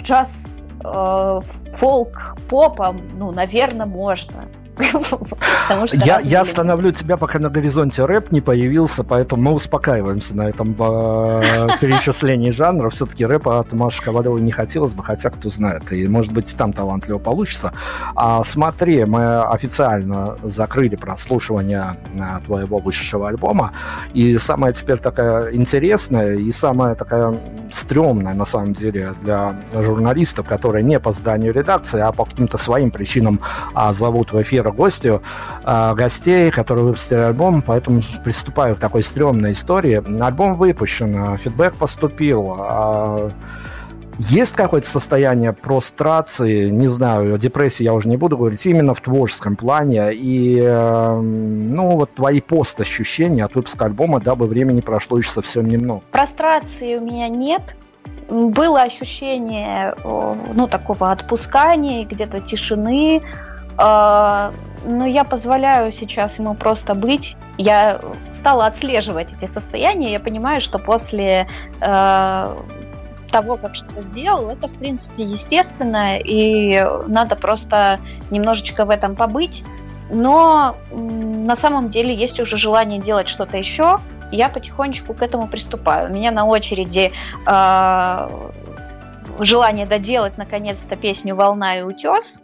джаз, э, фолк, попом, ну, наверное, можно. Я, я остановлю тебя, пока на горизонте рэп не появился, поэтому мы успокаиваемся на этом э, перечислении жанров. Все-таки рэпа от Маши Ковалевой не хотелось бы, хотя кто знает. И, может быть, там талантливо получится. А, смотри, мы официально закрыли прослушивание э, твоего вышедшего альбома. И самая теперь такая интересная и самая такая стрёмная, на самом деле, для журналистов, которые не по зданию редакции, а по каким-то своим причинам а, зовут в эфир гостю э, гостей, которые выпустили альбом, поэтому приступаю к такой стрёмной истории. Альбом выпущен, фидбэк поступил. Э, есть какое-то состояние прострации, не знаю, депрессии я уже не буду говорить, именно в творческом плане. И, э, ну, вот твои пост-ощущения от выпуска альбома, дабы времени прошло еще совсем немного. Прострации у меня нет. Было ощущение, ну, такого отпускания, где-то тишины, а, но я позволяю сейчас ему просто быть. Я стала отслеживать эти состояния. Я понимаю, что после э, того, как что-то сделал, это в принципе естественно, и надо просто немножечко в этом побыть. Но на самом деле есть уже желание делать что-то еще. Я потихонечку к этому приступаю. У меня на очереди э, желание доделать наконец-то песню "Волна и утес".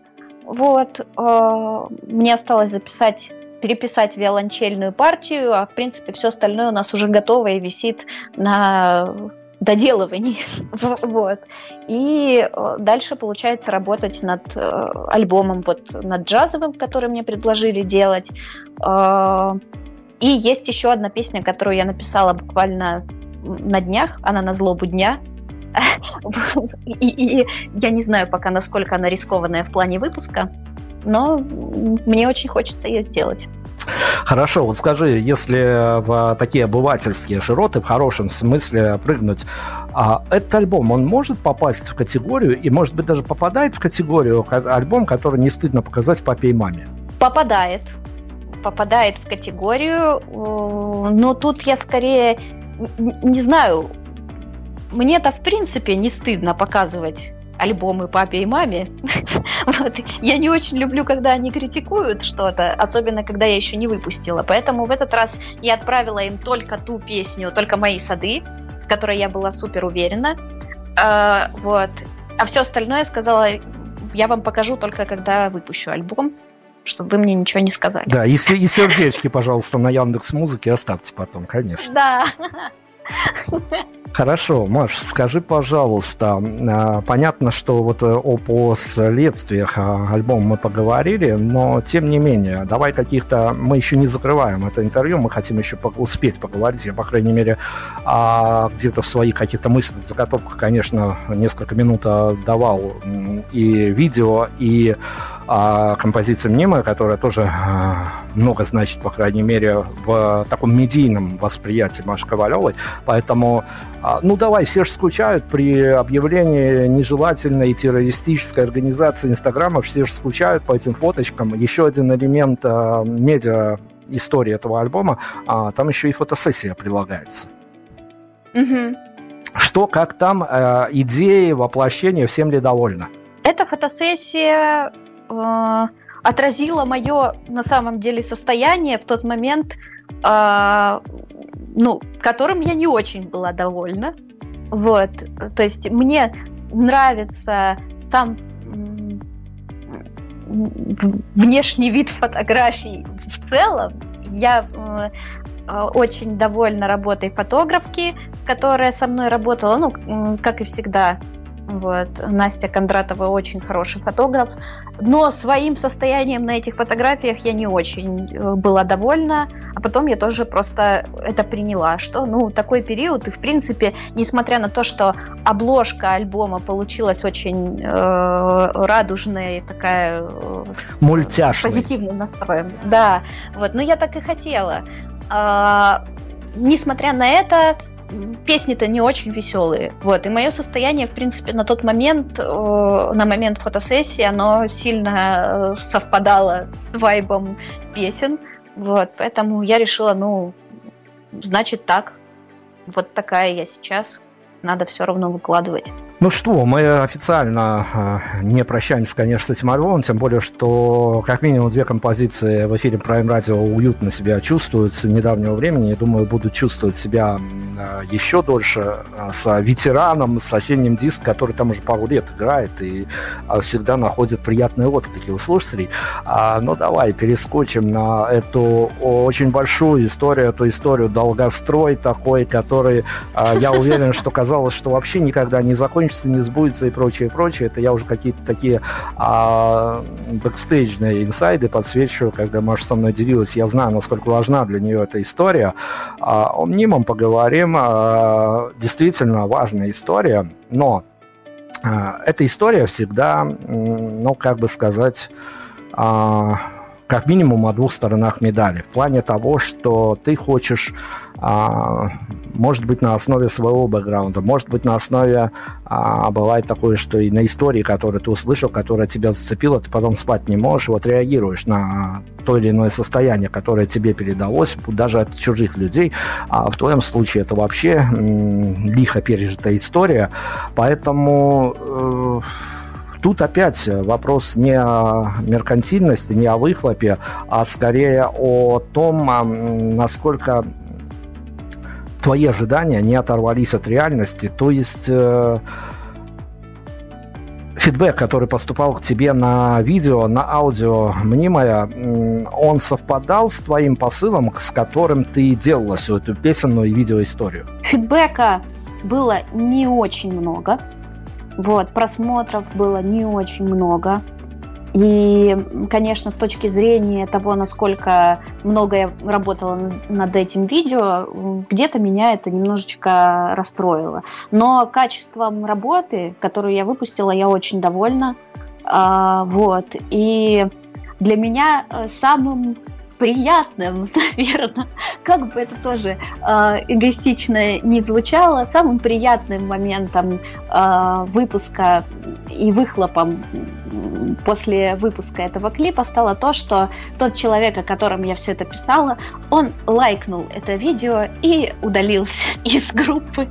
Вот, э, мне осталось записать переписать виолончельную партию, а в принципе все остальное у нас уже готово и висит на доделывании. вот. И э, дальше получается работать над э, альбомом, вот над джазовым, который мне предложили делать. И есть еще одна песня, которую я написала буквально на днях, она на злобу дня. и, и я не знаю пока, насколько она рискованная в плане выпуска, но мне очень хочется ее сделать. Хорошо, вот скажи, если в такие обывательские широты, в хорошем смысле прыгнуть, а этот альбом, он может попасть в категорию, и, может быть, даже попадает в категорию альбом, который не стыдно показать папе и маме? Попадает. Попадает в категорию, но тут я скорее, не знаю, мне-то в принципе не стыдно показывать альбомы папе и маме. вот. Я не очень люблю, когда они критикуют что-то, особенно когда я еще не выпустила. Поэтому в этот раз я отправила им только ту песню, только мои сады, в которой я была супер уверена. А, вот. А все остальное сказала, я вам покажу только когда выпущу альбом чтобы вы мне ничего не сказали. Да, и, и сердечки, пожалуйста, на Яндекс Музыке оставьте потом, конечно. Да. Хорошо, Маш, скажи, пожалуйста, а, понятно, что вот э, о последствиях а, альбома мы поговорили, но тем не менее, давай каких-то... Мы еще не закрываем это интервью, мы хотим еще успеть поговорить. Я, по крайней мере, а, где-то в своих каких-то мыслях, заготовках, конечно, несколько минут давал и видео, и композиция «Мнимая», которая тоже много значит, по крайней мере, в таком медийном восприятии Маши Ковалевой. Поэтому, а, ну давай, все же скучают при объявлении нежелательной террористической организации Инстаграма, все же скучают по этим фоточкам. Еще один элемент а, медиа истории этого альбома, а там еще и фотосессия прилагается. Угу. Что, как там, э, идеи, воплощения, всем ли довольно? Эта фотосессия э, отразила мое на самом деле состояние в тот момент, э, ну, которым я не очень была довольна. Вот, то есть мне нравится сам внешний вид фотографий в целом. Я э, очень довольна работой фотографки, которая со мной работала, ну, как и всегда, вот. Настя Кондратова очень хороший фотограф. Но своим состоянием на этих фотографиях я не очень э, была довольна. А потом я тоже просто это приняла, что ну такой период, и в принципе, несмотря на то, что обложка альбома получилась очень э, радужная и такая э, с Мультяшный. позитивным настроем. Да, вот, но я так и хотела. А, несмотря на это, песни-то не очень веселые. Вот. И мое состояние, в принципе, на тот момент, э, на момент фотосессии, оно сильно э, совпадало с вайбом песен. Вот. Поэтому я решила, ну, значит так. Вот такая я сейчас. Надо все равно выкладывать. Ну что, мы официально э, не прощаемся, конечно, с этим альбомом, тем более, что как минимум две композиции в эфире Prime Radio уютно себя чувствуют с недавнего времени. Я думаю, будут чувствовать себя э, еще дольше э, с ветераном, с осенним диском, который там уже пару лет играет и всегда находит приятный отклик у слушателей. А, ну давай перескочим на эту очень большую историю, эту историю долгострой такой, который, я уверен, что казалось, что вообще никогда не закончится не сбудется и прочее, прочее. Это я уже какие-то такие а, бэкстейджные инсайды подсвечиваю, когда Маша со мной делилась. Я знаю, насколько важна для нее эта история. А, о мнимом поговорим. А, действительно важная история, но а, эта история всегда, ну, как бы сказать... А, как минимум о двух сторонах медали. В плане того, что ты хочешь, а, может быть, на основе своего бэкграунда, может быть, на основе, а, бывает такое, что и на истории, которую ты услышал, которая тебя зацепила, ты потом спать не можешь, вот реагируешь на то или иное состояние, которое тебе передалось, даже от чужих людей. А в твоем случае это вообще м- лихо пережитая история. Поэтому... Э- Тут опять вопрос не о меркантильности, не о выхлопе, а скорее о том, насколько твои ожидания не оторвались от реальности. То есть э, фидбэк, который поступал к тебе на видео, на аудио мнимое, он совпадал с твоим посылом, с которым ты делала всю эту песенную и видеоисторию? Фидбэка было не очень много. Вот, просмотров было не очень много. И, конечно, с точки зрения того, насколько много я работала над этим видео, где-то меня это немножечко расстроило. Но качеством работы, которую я выпустила, я очень довольна. А, вот. И для меня э, самым приятным, наверное, как бы это тоже э, эгоистично не звучало, самым приятным моментом э, выпуска и выхлопом после выпуска этого клипа стало то, что тот человек, о котором я все это писала, он лайкнул это видео и удалился из группы.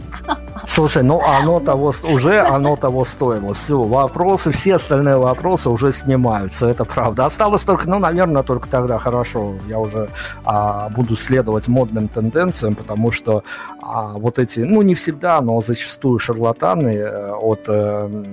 Слушай, ну оно того уже оно того стоило. Все, вопросы, все остальные вопросы уже снимаются, это правда. Осталось только, ну, наверное, только тогда хорошо. Я уже а, буду следовать модным тенденциям, потому что а, вот эти, ну, не всегда, но зачастую шарлатаны э, от э,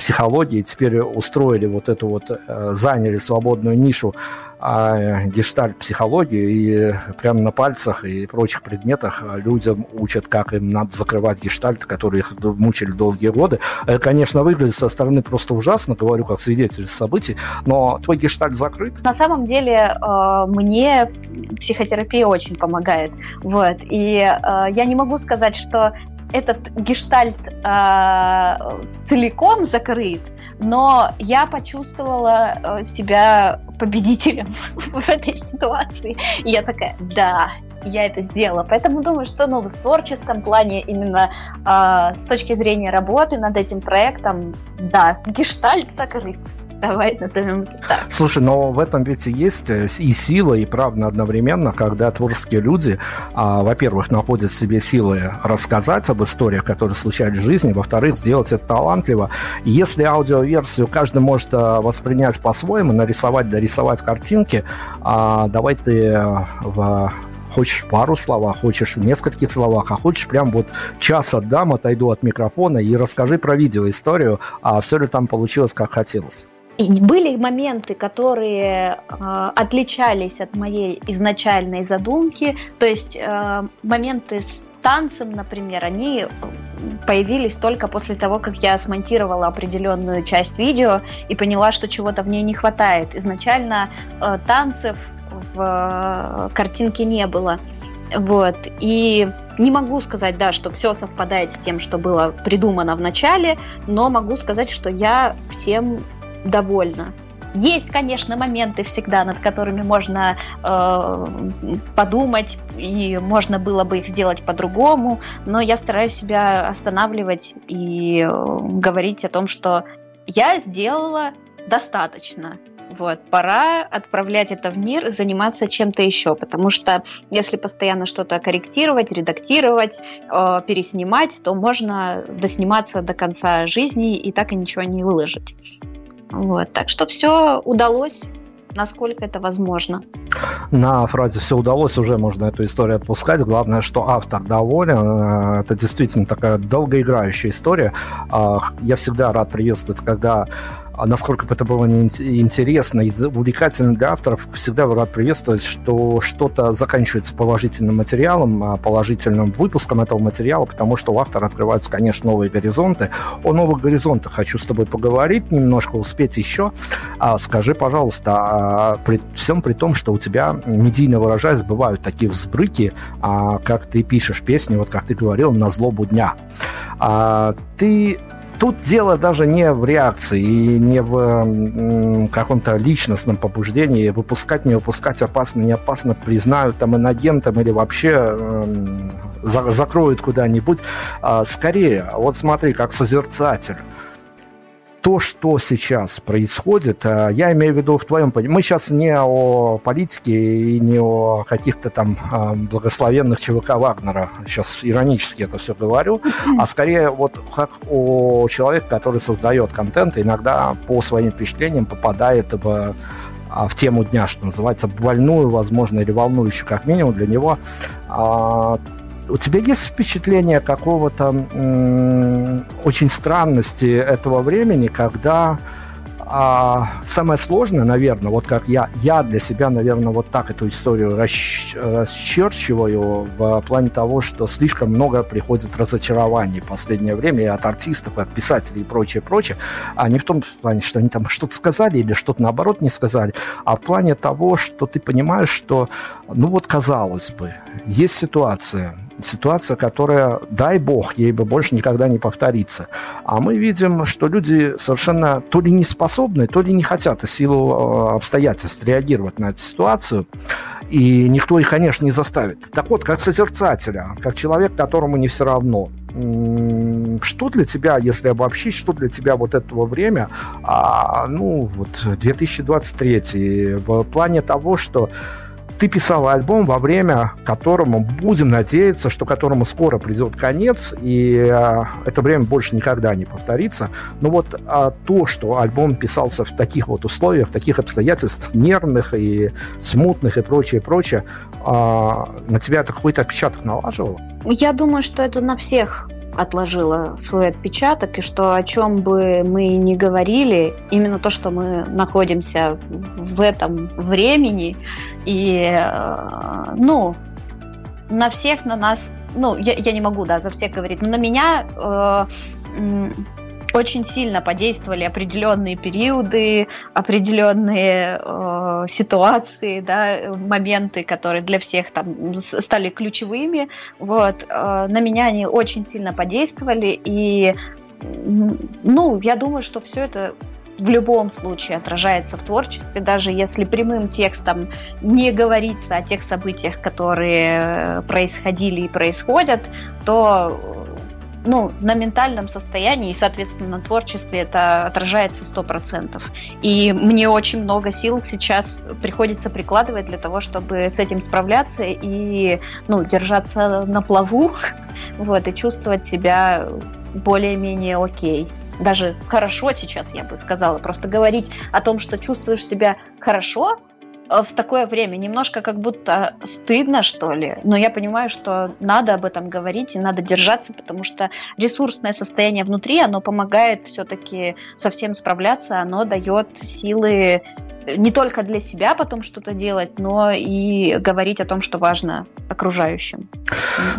психологии теперь устроили вот эту вот, э, заняли свободную нишу а гештальт-психологию, и прямо на пальцах и прочих предметах людям учат, как им надо закрывать гештальт, которые их мучили долгие годы. Это, конечно, выглядит со стороны просто ужасно, говорю как свидетель событий, но твой гештальт закрыт? На самом деле э, мне психотерапия очень помогает. Вот. И э, я не могу сказать, что этот гештальт э, целиком закрыт, но я почувствовала э, себя победителем в этой ситуации. И я такая, да, я это сделала. Поэтому думаю, что ну, в творческом плане именно э, с точки зрения работы над этим проектом, да, гештальт закрыт. Давай назовем это так. Слушай, но в этом ведь и есть э, и сила, и правда одновременно, когда творческие люди, а, во-первых, находят в себе силы рассказать об историях, которые случались в жизни, во-вторых, сделать это талантливо. Если аудиоверсию каждый может а, воспринять по-своему, нарисовать, дорисовать картинки, а, давай ты э, в хочешь пару словах, хочешь в нескольких словах, а хочешь прям вот час отдам, отойду от микрофона и расскажи про видеоисторию, а все ли там получилось, как хотелось. И были моменты, которые э, отличались от моей изначальной задумки, то есть э, моменты с танцем, например, они появились только после того, как я смонтировала определенную часть видео и поняла, что чего-то в ней не хватает. Изначально э, танцев в э, картинке не было. Вот. И не могу сказать, да, что все совпадает с тем, что было придумано в начале, но могу сказать, что я всем довольна. Есть, конечно, моменты всегда, над которыми можно э, подумать, и можно было бы их сделать по-другому, но я стараюсь себя останавливать и э, говорить о том, что я сделала достаточно. Вот, пора отправлять это в мир и заниматься чем-то еще, потому что если постоянно что-то корректировать, редактировать, э, переснимать, то можно досниматься до конца жизни и так и ничего не выложить. Вот. Так что все удалось насколько это возможно. На фразе «все удалось» уже можно эту историю отпускать. Главное, что автор доволен. Это действительно такая долгоиграющая история. Я всегда рад приветствовать, когда насколько бы это было интересно и увлекательно для авторов, всегда рад приветствовать, что что-то заканчивается положительным материалом, а, положительным выпуском этого материала, потому что у автора открываются, конечно, новые горизонты. О новых горизонтах хочу с тобой поговорить, немножко успеть еще. А, скажи, пожалуйста, а, при всем при том, что у тебя, медийно выражаясь, бывают такие взбрыки, как ты пишешь песни, вот как ты говорил, на злобу дня. Ты Тут дело даже не в реакции и не в каком-то личностном побуждении. Выпускать, не выпускать, опасно, не опасно, признают там инагентом или вообще э, за, закроют куда-нибудь. А, скорее, вот смотри, как созерцатель то, что сейчас происходит, э, я имею в виду в твоем понимании, мы сейчас не о политике и не о каких-то там э, благословенных ЧВК Вагнера, сейчас иронически это все говорю, а скорее вот как о человеке, который создает контент, иногда по своим впечатлениям попадает в а, в тему дня, что называется, больную, возможно, или волнующую, как минимум, для него. У тебя есть впечатление какого-то очень странности этого времени, когда а самое сложное, наверное, вот как я, я для себя, наверное, вот так эту историю расч, расчерчиваю в плане того, что слишком много приходит разочарований в последнее время и от артистов, и от писателей и прочее, прочее. А не в том плане, что они там что-то сказали или что-то наоборот не сказали, а в плане того, что ты понимаешь, что, ну вот казалось бы, есть ситуация, ситуация, которая, дай бог, ей бы больше никогда не повторится. А мы видим, что люди совершенно то ли не способны, то ли не хотят в силу э, обстоятельств реагировать на эту ситуацию. И никто их, конечно, не заставит. Так вот, как созерцателя, как человек, которому не все равно, что для тебя, если обобщить, что для тебя вот этого время, а, ну, вот 2023, в плане того, что ты писал альбом во время которому, будем надеяться, что которому скоро придет конец, и э, это время больше никогда не повторится. Но вот а, то, что альбом писался в таких вот условиях, в таких обстоятельствах, нервных и смутных и прочее, прочее, а, на тебя это какой-то отпечаток налаживало? Я думаю, что это на всех отложила свой отпечаток, и что о чем бы мы ни говорили, именно то, что мы находимся в этом времени, и, э, ну, на всех, на нас, ну, я, я не могу, да, за всех говорить, но на меня э, очень сильно подействовали определенные периоды, определенные э, ситуации, да, моменты, которые для всех там стали ключевыми. Вот, э, на меня они очень сильно подействовали, и ну, я думаю, что все это в любом случае отражается в творчестве, даже если прямым текстом не говорится о тех событиях, которые происходили и происходят, то ну, на ментальном состоянии и, соответственно, на творчестве это отражается сто процентов. И мне очень много сил сейчас приходится прикладывать для того, чтобы с этим справляться и, ну, держаться на плаву, вот, и чувствовать себя более-менее окей. Даже хорошо сейчас, я бы сказала. Просто говорить о том, что чувствуешь себя хорошо, в такое время немножко как будто стыдно, что ли. Но я понимаю, что надо об этом говорить и надо держаться, потому что ресурсное состояние внутри, оно помогает все-таки совсем справляться, оно дает силы не только для себя потом что-то делать, но и говорить о том, что важно окружающим.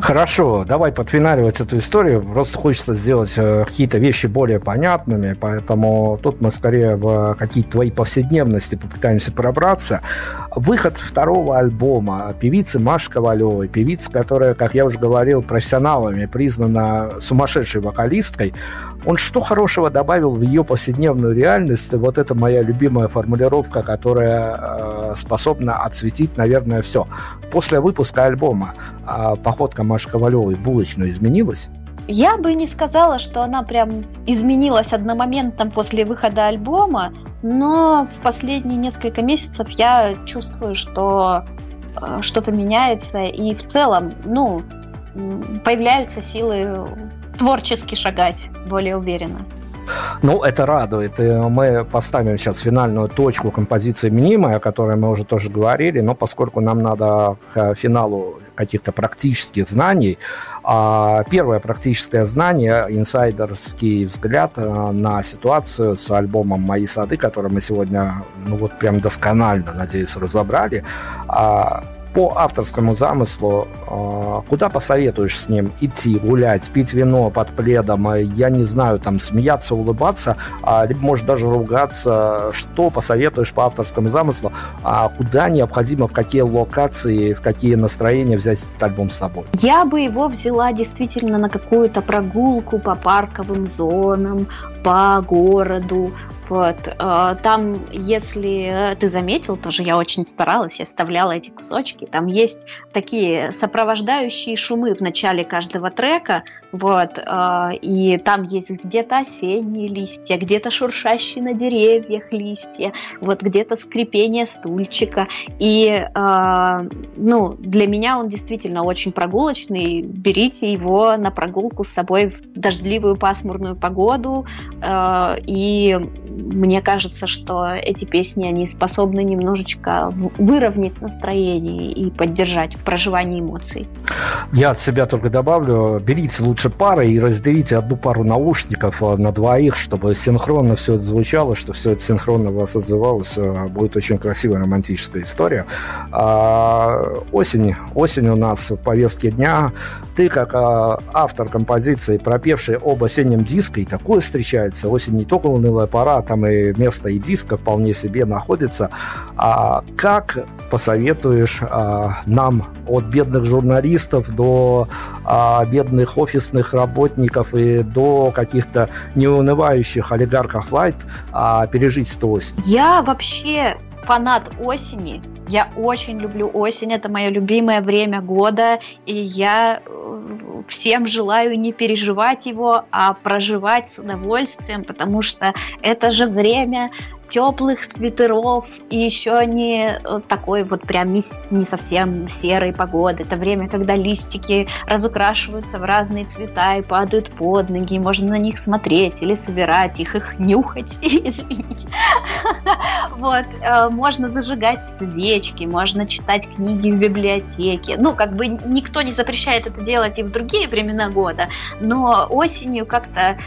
Хорошо, давай подфиналивать эту историю. Просто хочется сделать э, какие-то вещи более понятными, поэтому тут мы скорее в какие-то твои повседневности попытаемся пробраться. Выход второго альбома певицы Маши Ковалевой, певица, которая, как я уже говорил, профессионалами признана сумасшедшей вокалисткой, он что хорошего добавил в ее повседневную реальность? Вот это моя любимая формулировка, которая э, способна отсветить, наверное, все. После выпуска альбома э, походка Маши Ковалевой булочную изменилась? Я бы не сказала, что она прям изменилась одномоментом после выхода альбома, но в последние несколько месяцев я чувствую, что э, что-то меняется, и в целом, ну, появляются силы творчески шагать более уверенно. Ну, это радует. И мы поставим сейчас финальную точку композиции «Минимая», о которой мы уже тоже говорили, но поскольку нам надо к финалу каких-то практических знаний, а первое практическое знание, инсайдерский взгляд э, на ситуацию с альбомом «Мои сады», который мы сегодня, ну вот прям досконально, надеюсь, разобрали, а по авторскому замыслу, а, куда посоветуешь с ним идти, гулять, пить вино под пледом, а, я не знаю, там, смеяться, улыбаться, а, либо, может, даже ругаться, что посоветуешь по авторскому замыслу, куда необходимо, в какие локации, в какие настроения взять альбом с собой? Я бы его взяла действительно на какую-то прогулку по парковым зонам, по городу, вот. Э, там, если ты заметил, тоже я очень старалась, я вставляла эти кусочки. Там есть такие сопровождающие шумы в начале каждого трека, вот, э, и там есть где-то осенние листья, где-то шуршащие на деревьях листья, вот где-то скрипение стульчика. И, э, ну, для меня он действительно очень прогулочный. Берите его на прогулку с собой в дождливую пасмурную погоду. Э, и мне кажется, что эти песни, они способны немножечко выровнять настроение и поддержать в проживании эмоций. Я от себя только добавлю, берите лучше пары и разделите одну пару наушников э, на двоих, чтобы синхронно все это звучало, что все это синхронно вас отзывалось. Э, будет очень красивая романтическая история. А, осень. Осень у нас в повестке дня. Ты, как а, автор композиции, пропевший об осеннем диске, и такое встречается. Осень не только унылая пора, там и место и диска вполне себе находится. А как посоветуешь а, нам от бедных журналистов до а, бедных офисных работников и до каких-то неунывающих олигархов лайт а, пережить эту? Я вообще фанат осени. Я очень люблю осень, это мое любимое время года, и я э, всем желаю не переживать его, а проживать с удовольствием, потому что это же время теплых свитеров и еще не э, такой вот прям не, не совсем серой погоды. Это время, когда листики разукрашиваются в разные цвета и падают под ноги, можно на них смотреть или собирать их, их нюхать, извините. Вот, э, можно зажигать свечки, можно читать книги в библиотеке. Ну, как бы никто не запрещает это делать и в другие времена года, но осенью как-то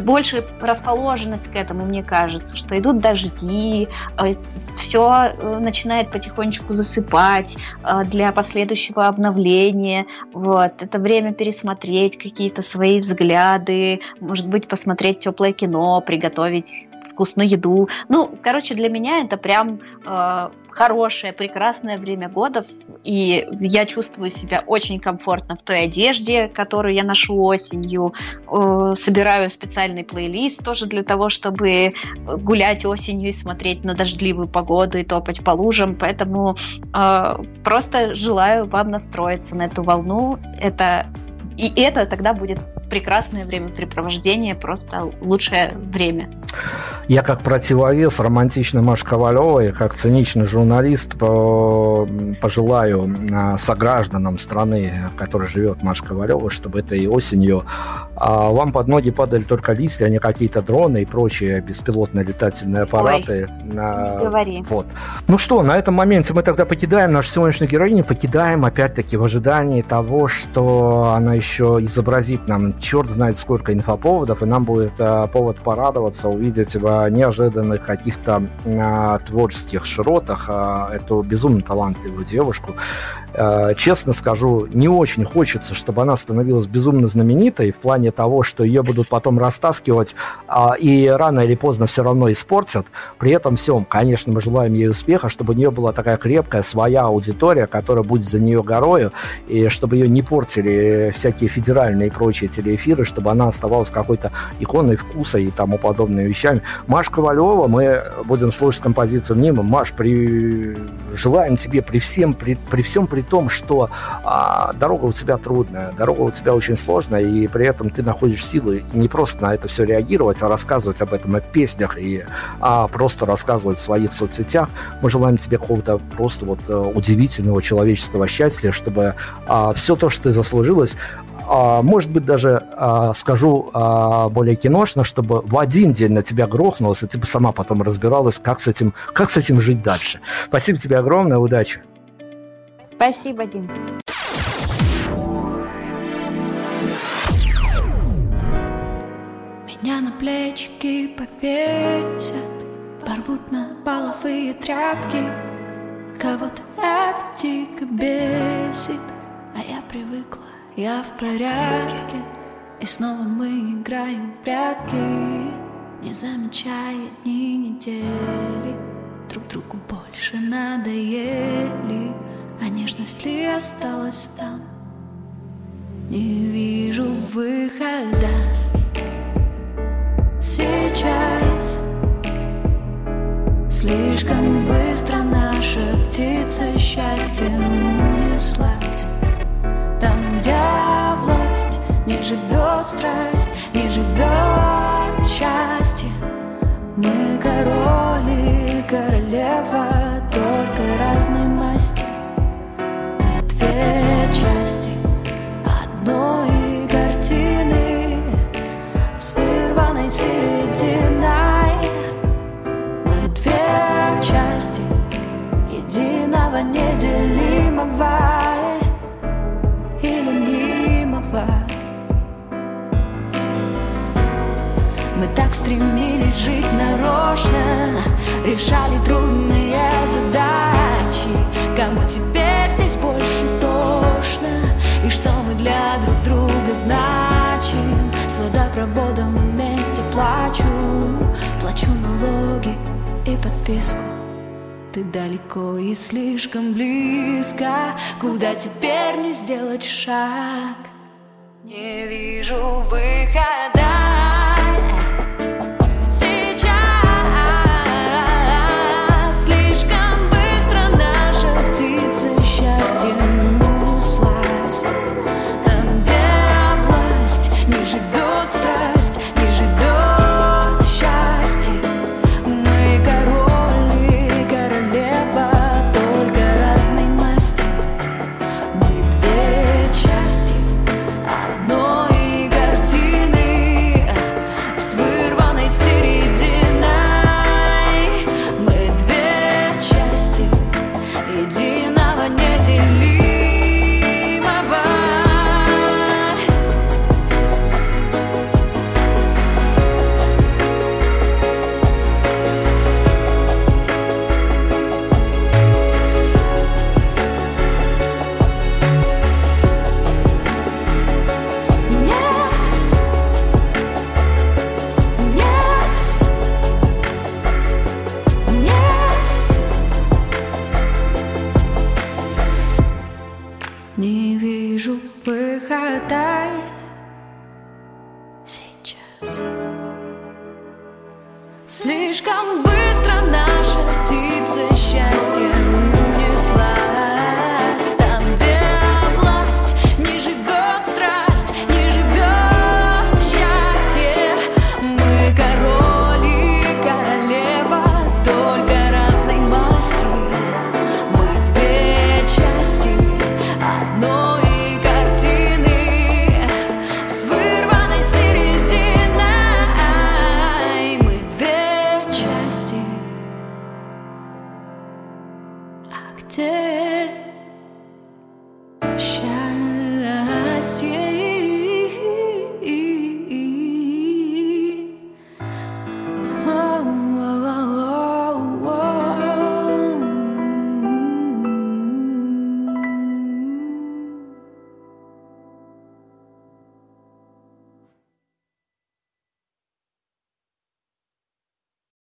больше расположенность к этому, мне кажется, что идут дожди, э, все э, начинает потихонечку засыпать э, для последующего обновления. Вот. Это время пересмотреть какие-то свои взгляды, может быть, посмотреть теплое кино, приготовить вкусную еду. Ну, короче, для меня это прям э, хорошее, прекрасное время года, и я чувствую себя очень комфортно в той одежде, которую я ношу осенью. Э, собираю специальный плейлист тоже для того, чтобы гулять осенью и смотреть на дождливую погоду и топать по лужам. Поэтому э, просто желаю вам настроиться на эту волну. Это и это тогда будет прекрасное времяпрепровождение, просто лучшее время. Я как противовес романтичной Маши Ковалевой, как циничный журналист, пожелаю а, согражданам страны, в которой живет Маша Ковалева, чтобы этой осенью а, вам под ноги падали только листья, а не какие-то дроны и прочие беспилотные летательные аппараты. Ой, не говори. Вот. Ну что, на этом моменте мы тогда покидаем нашу сегодняшнюю героиню, покидаем опять-таки в ожидании того, что она еще изобразит нам черт знает сколько инфоповодов, и нам будет а, повод порадоваться, увидеть в неожиданных каких-то а, творческих широтах а, эту безумно талантливую девушку. А, честно скажу, не очень хочется, чтобы она становилась безумно знаменитой в плане того, что ее будут потом растаскивать а, и рано или поздно все равно испортят. При этом всем, конечно, мы желаем ей успеха, чтобы у нее была такая крепкая своя аудитория, которая будет за нее горою, и чтобы ее не портили всякие федеральные и прочие телевизоры эфиры, чтобы она оставалась какой-то иконой вкуса и тому подобными вещами. Маш Ковалева, мы будем слушать композицию мимо. Маш, при... желаем тебе при всем, при, при всем при том, что а, дорога у тебя трудная, дорога у тебя очень сложная, и при этом ты находишь силы не просто на это все реагировать, а рассказывать об этом в песнях и а, просто рассказывать в своих соцсетях. Мы желаем тебе какого-то просто вот э, удивительного человеческого счастья, чтобы а, все то, что ты заслужилась, а, может быть, даже а, скажу а, более киношно, чтобы в один день на тебя грохнулось, и ты бы сама потом разбиралась, как с этим, как с этим жить дальше. Спасибо тебе огромное, удачи. Спасибо, Дим. Меня на плечики повесят, порвут на половые тряпки. Кого-то это дико бесит, а я привыкла я в порядке И снова мы играем в прятки Не замечая дни недели Друг другу больше надоели А нежность ли осталась там? Не вижу выхода Сейчас Слишком быстро наша птица счастья унеслась там, где власть не живет страсть, не живет счастье. Мы король и королева, только разной масти части одной картины С вырванной серединой Мы две части единого неделимого Или мнимого. Мы так стремились жить нарочно Решали трудные задачи. Кому теперь здесь больше тошно И что мы для друг друга значим? С водопроводом вместе плачу. Плачу налоги и подписку. Ты далеко и слишком близко. Куда теперь мне сделать шаг? Не вижу выхода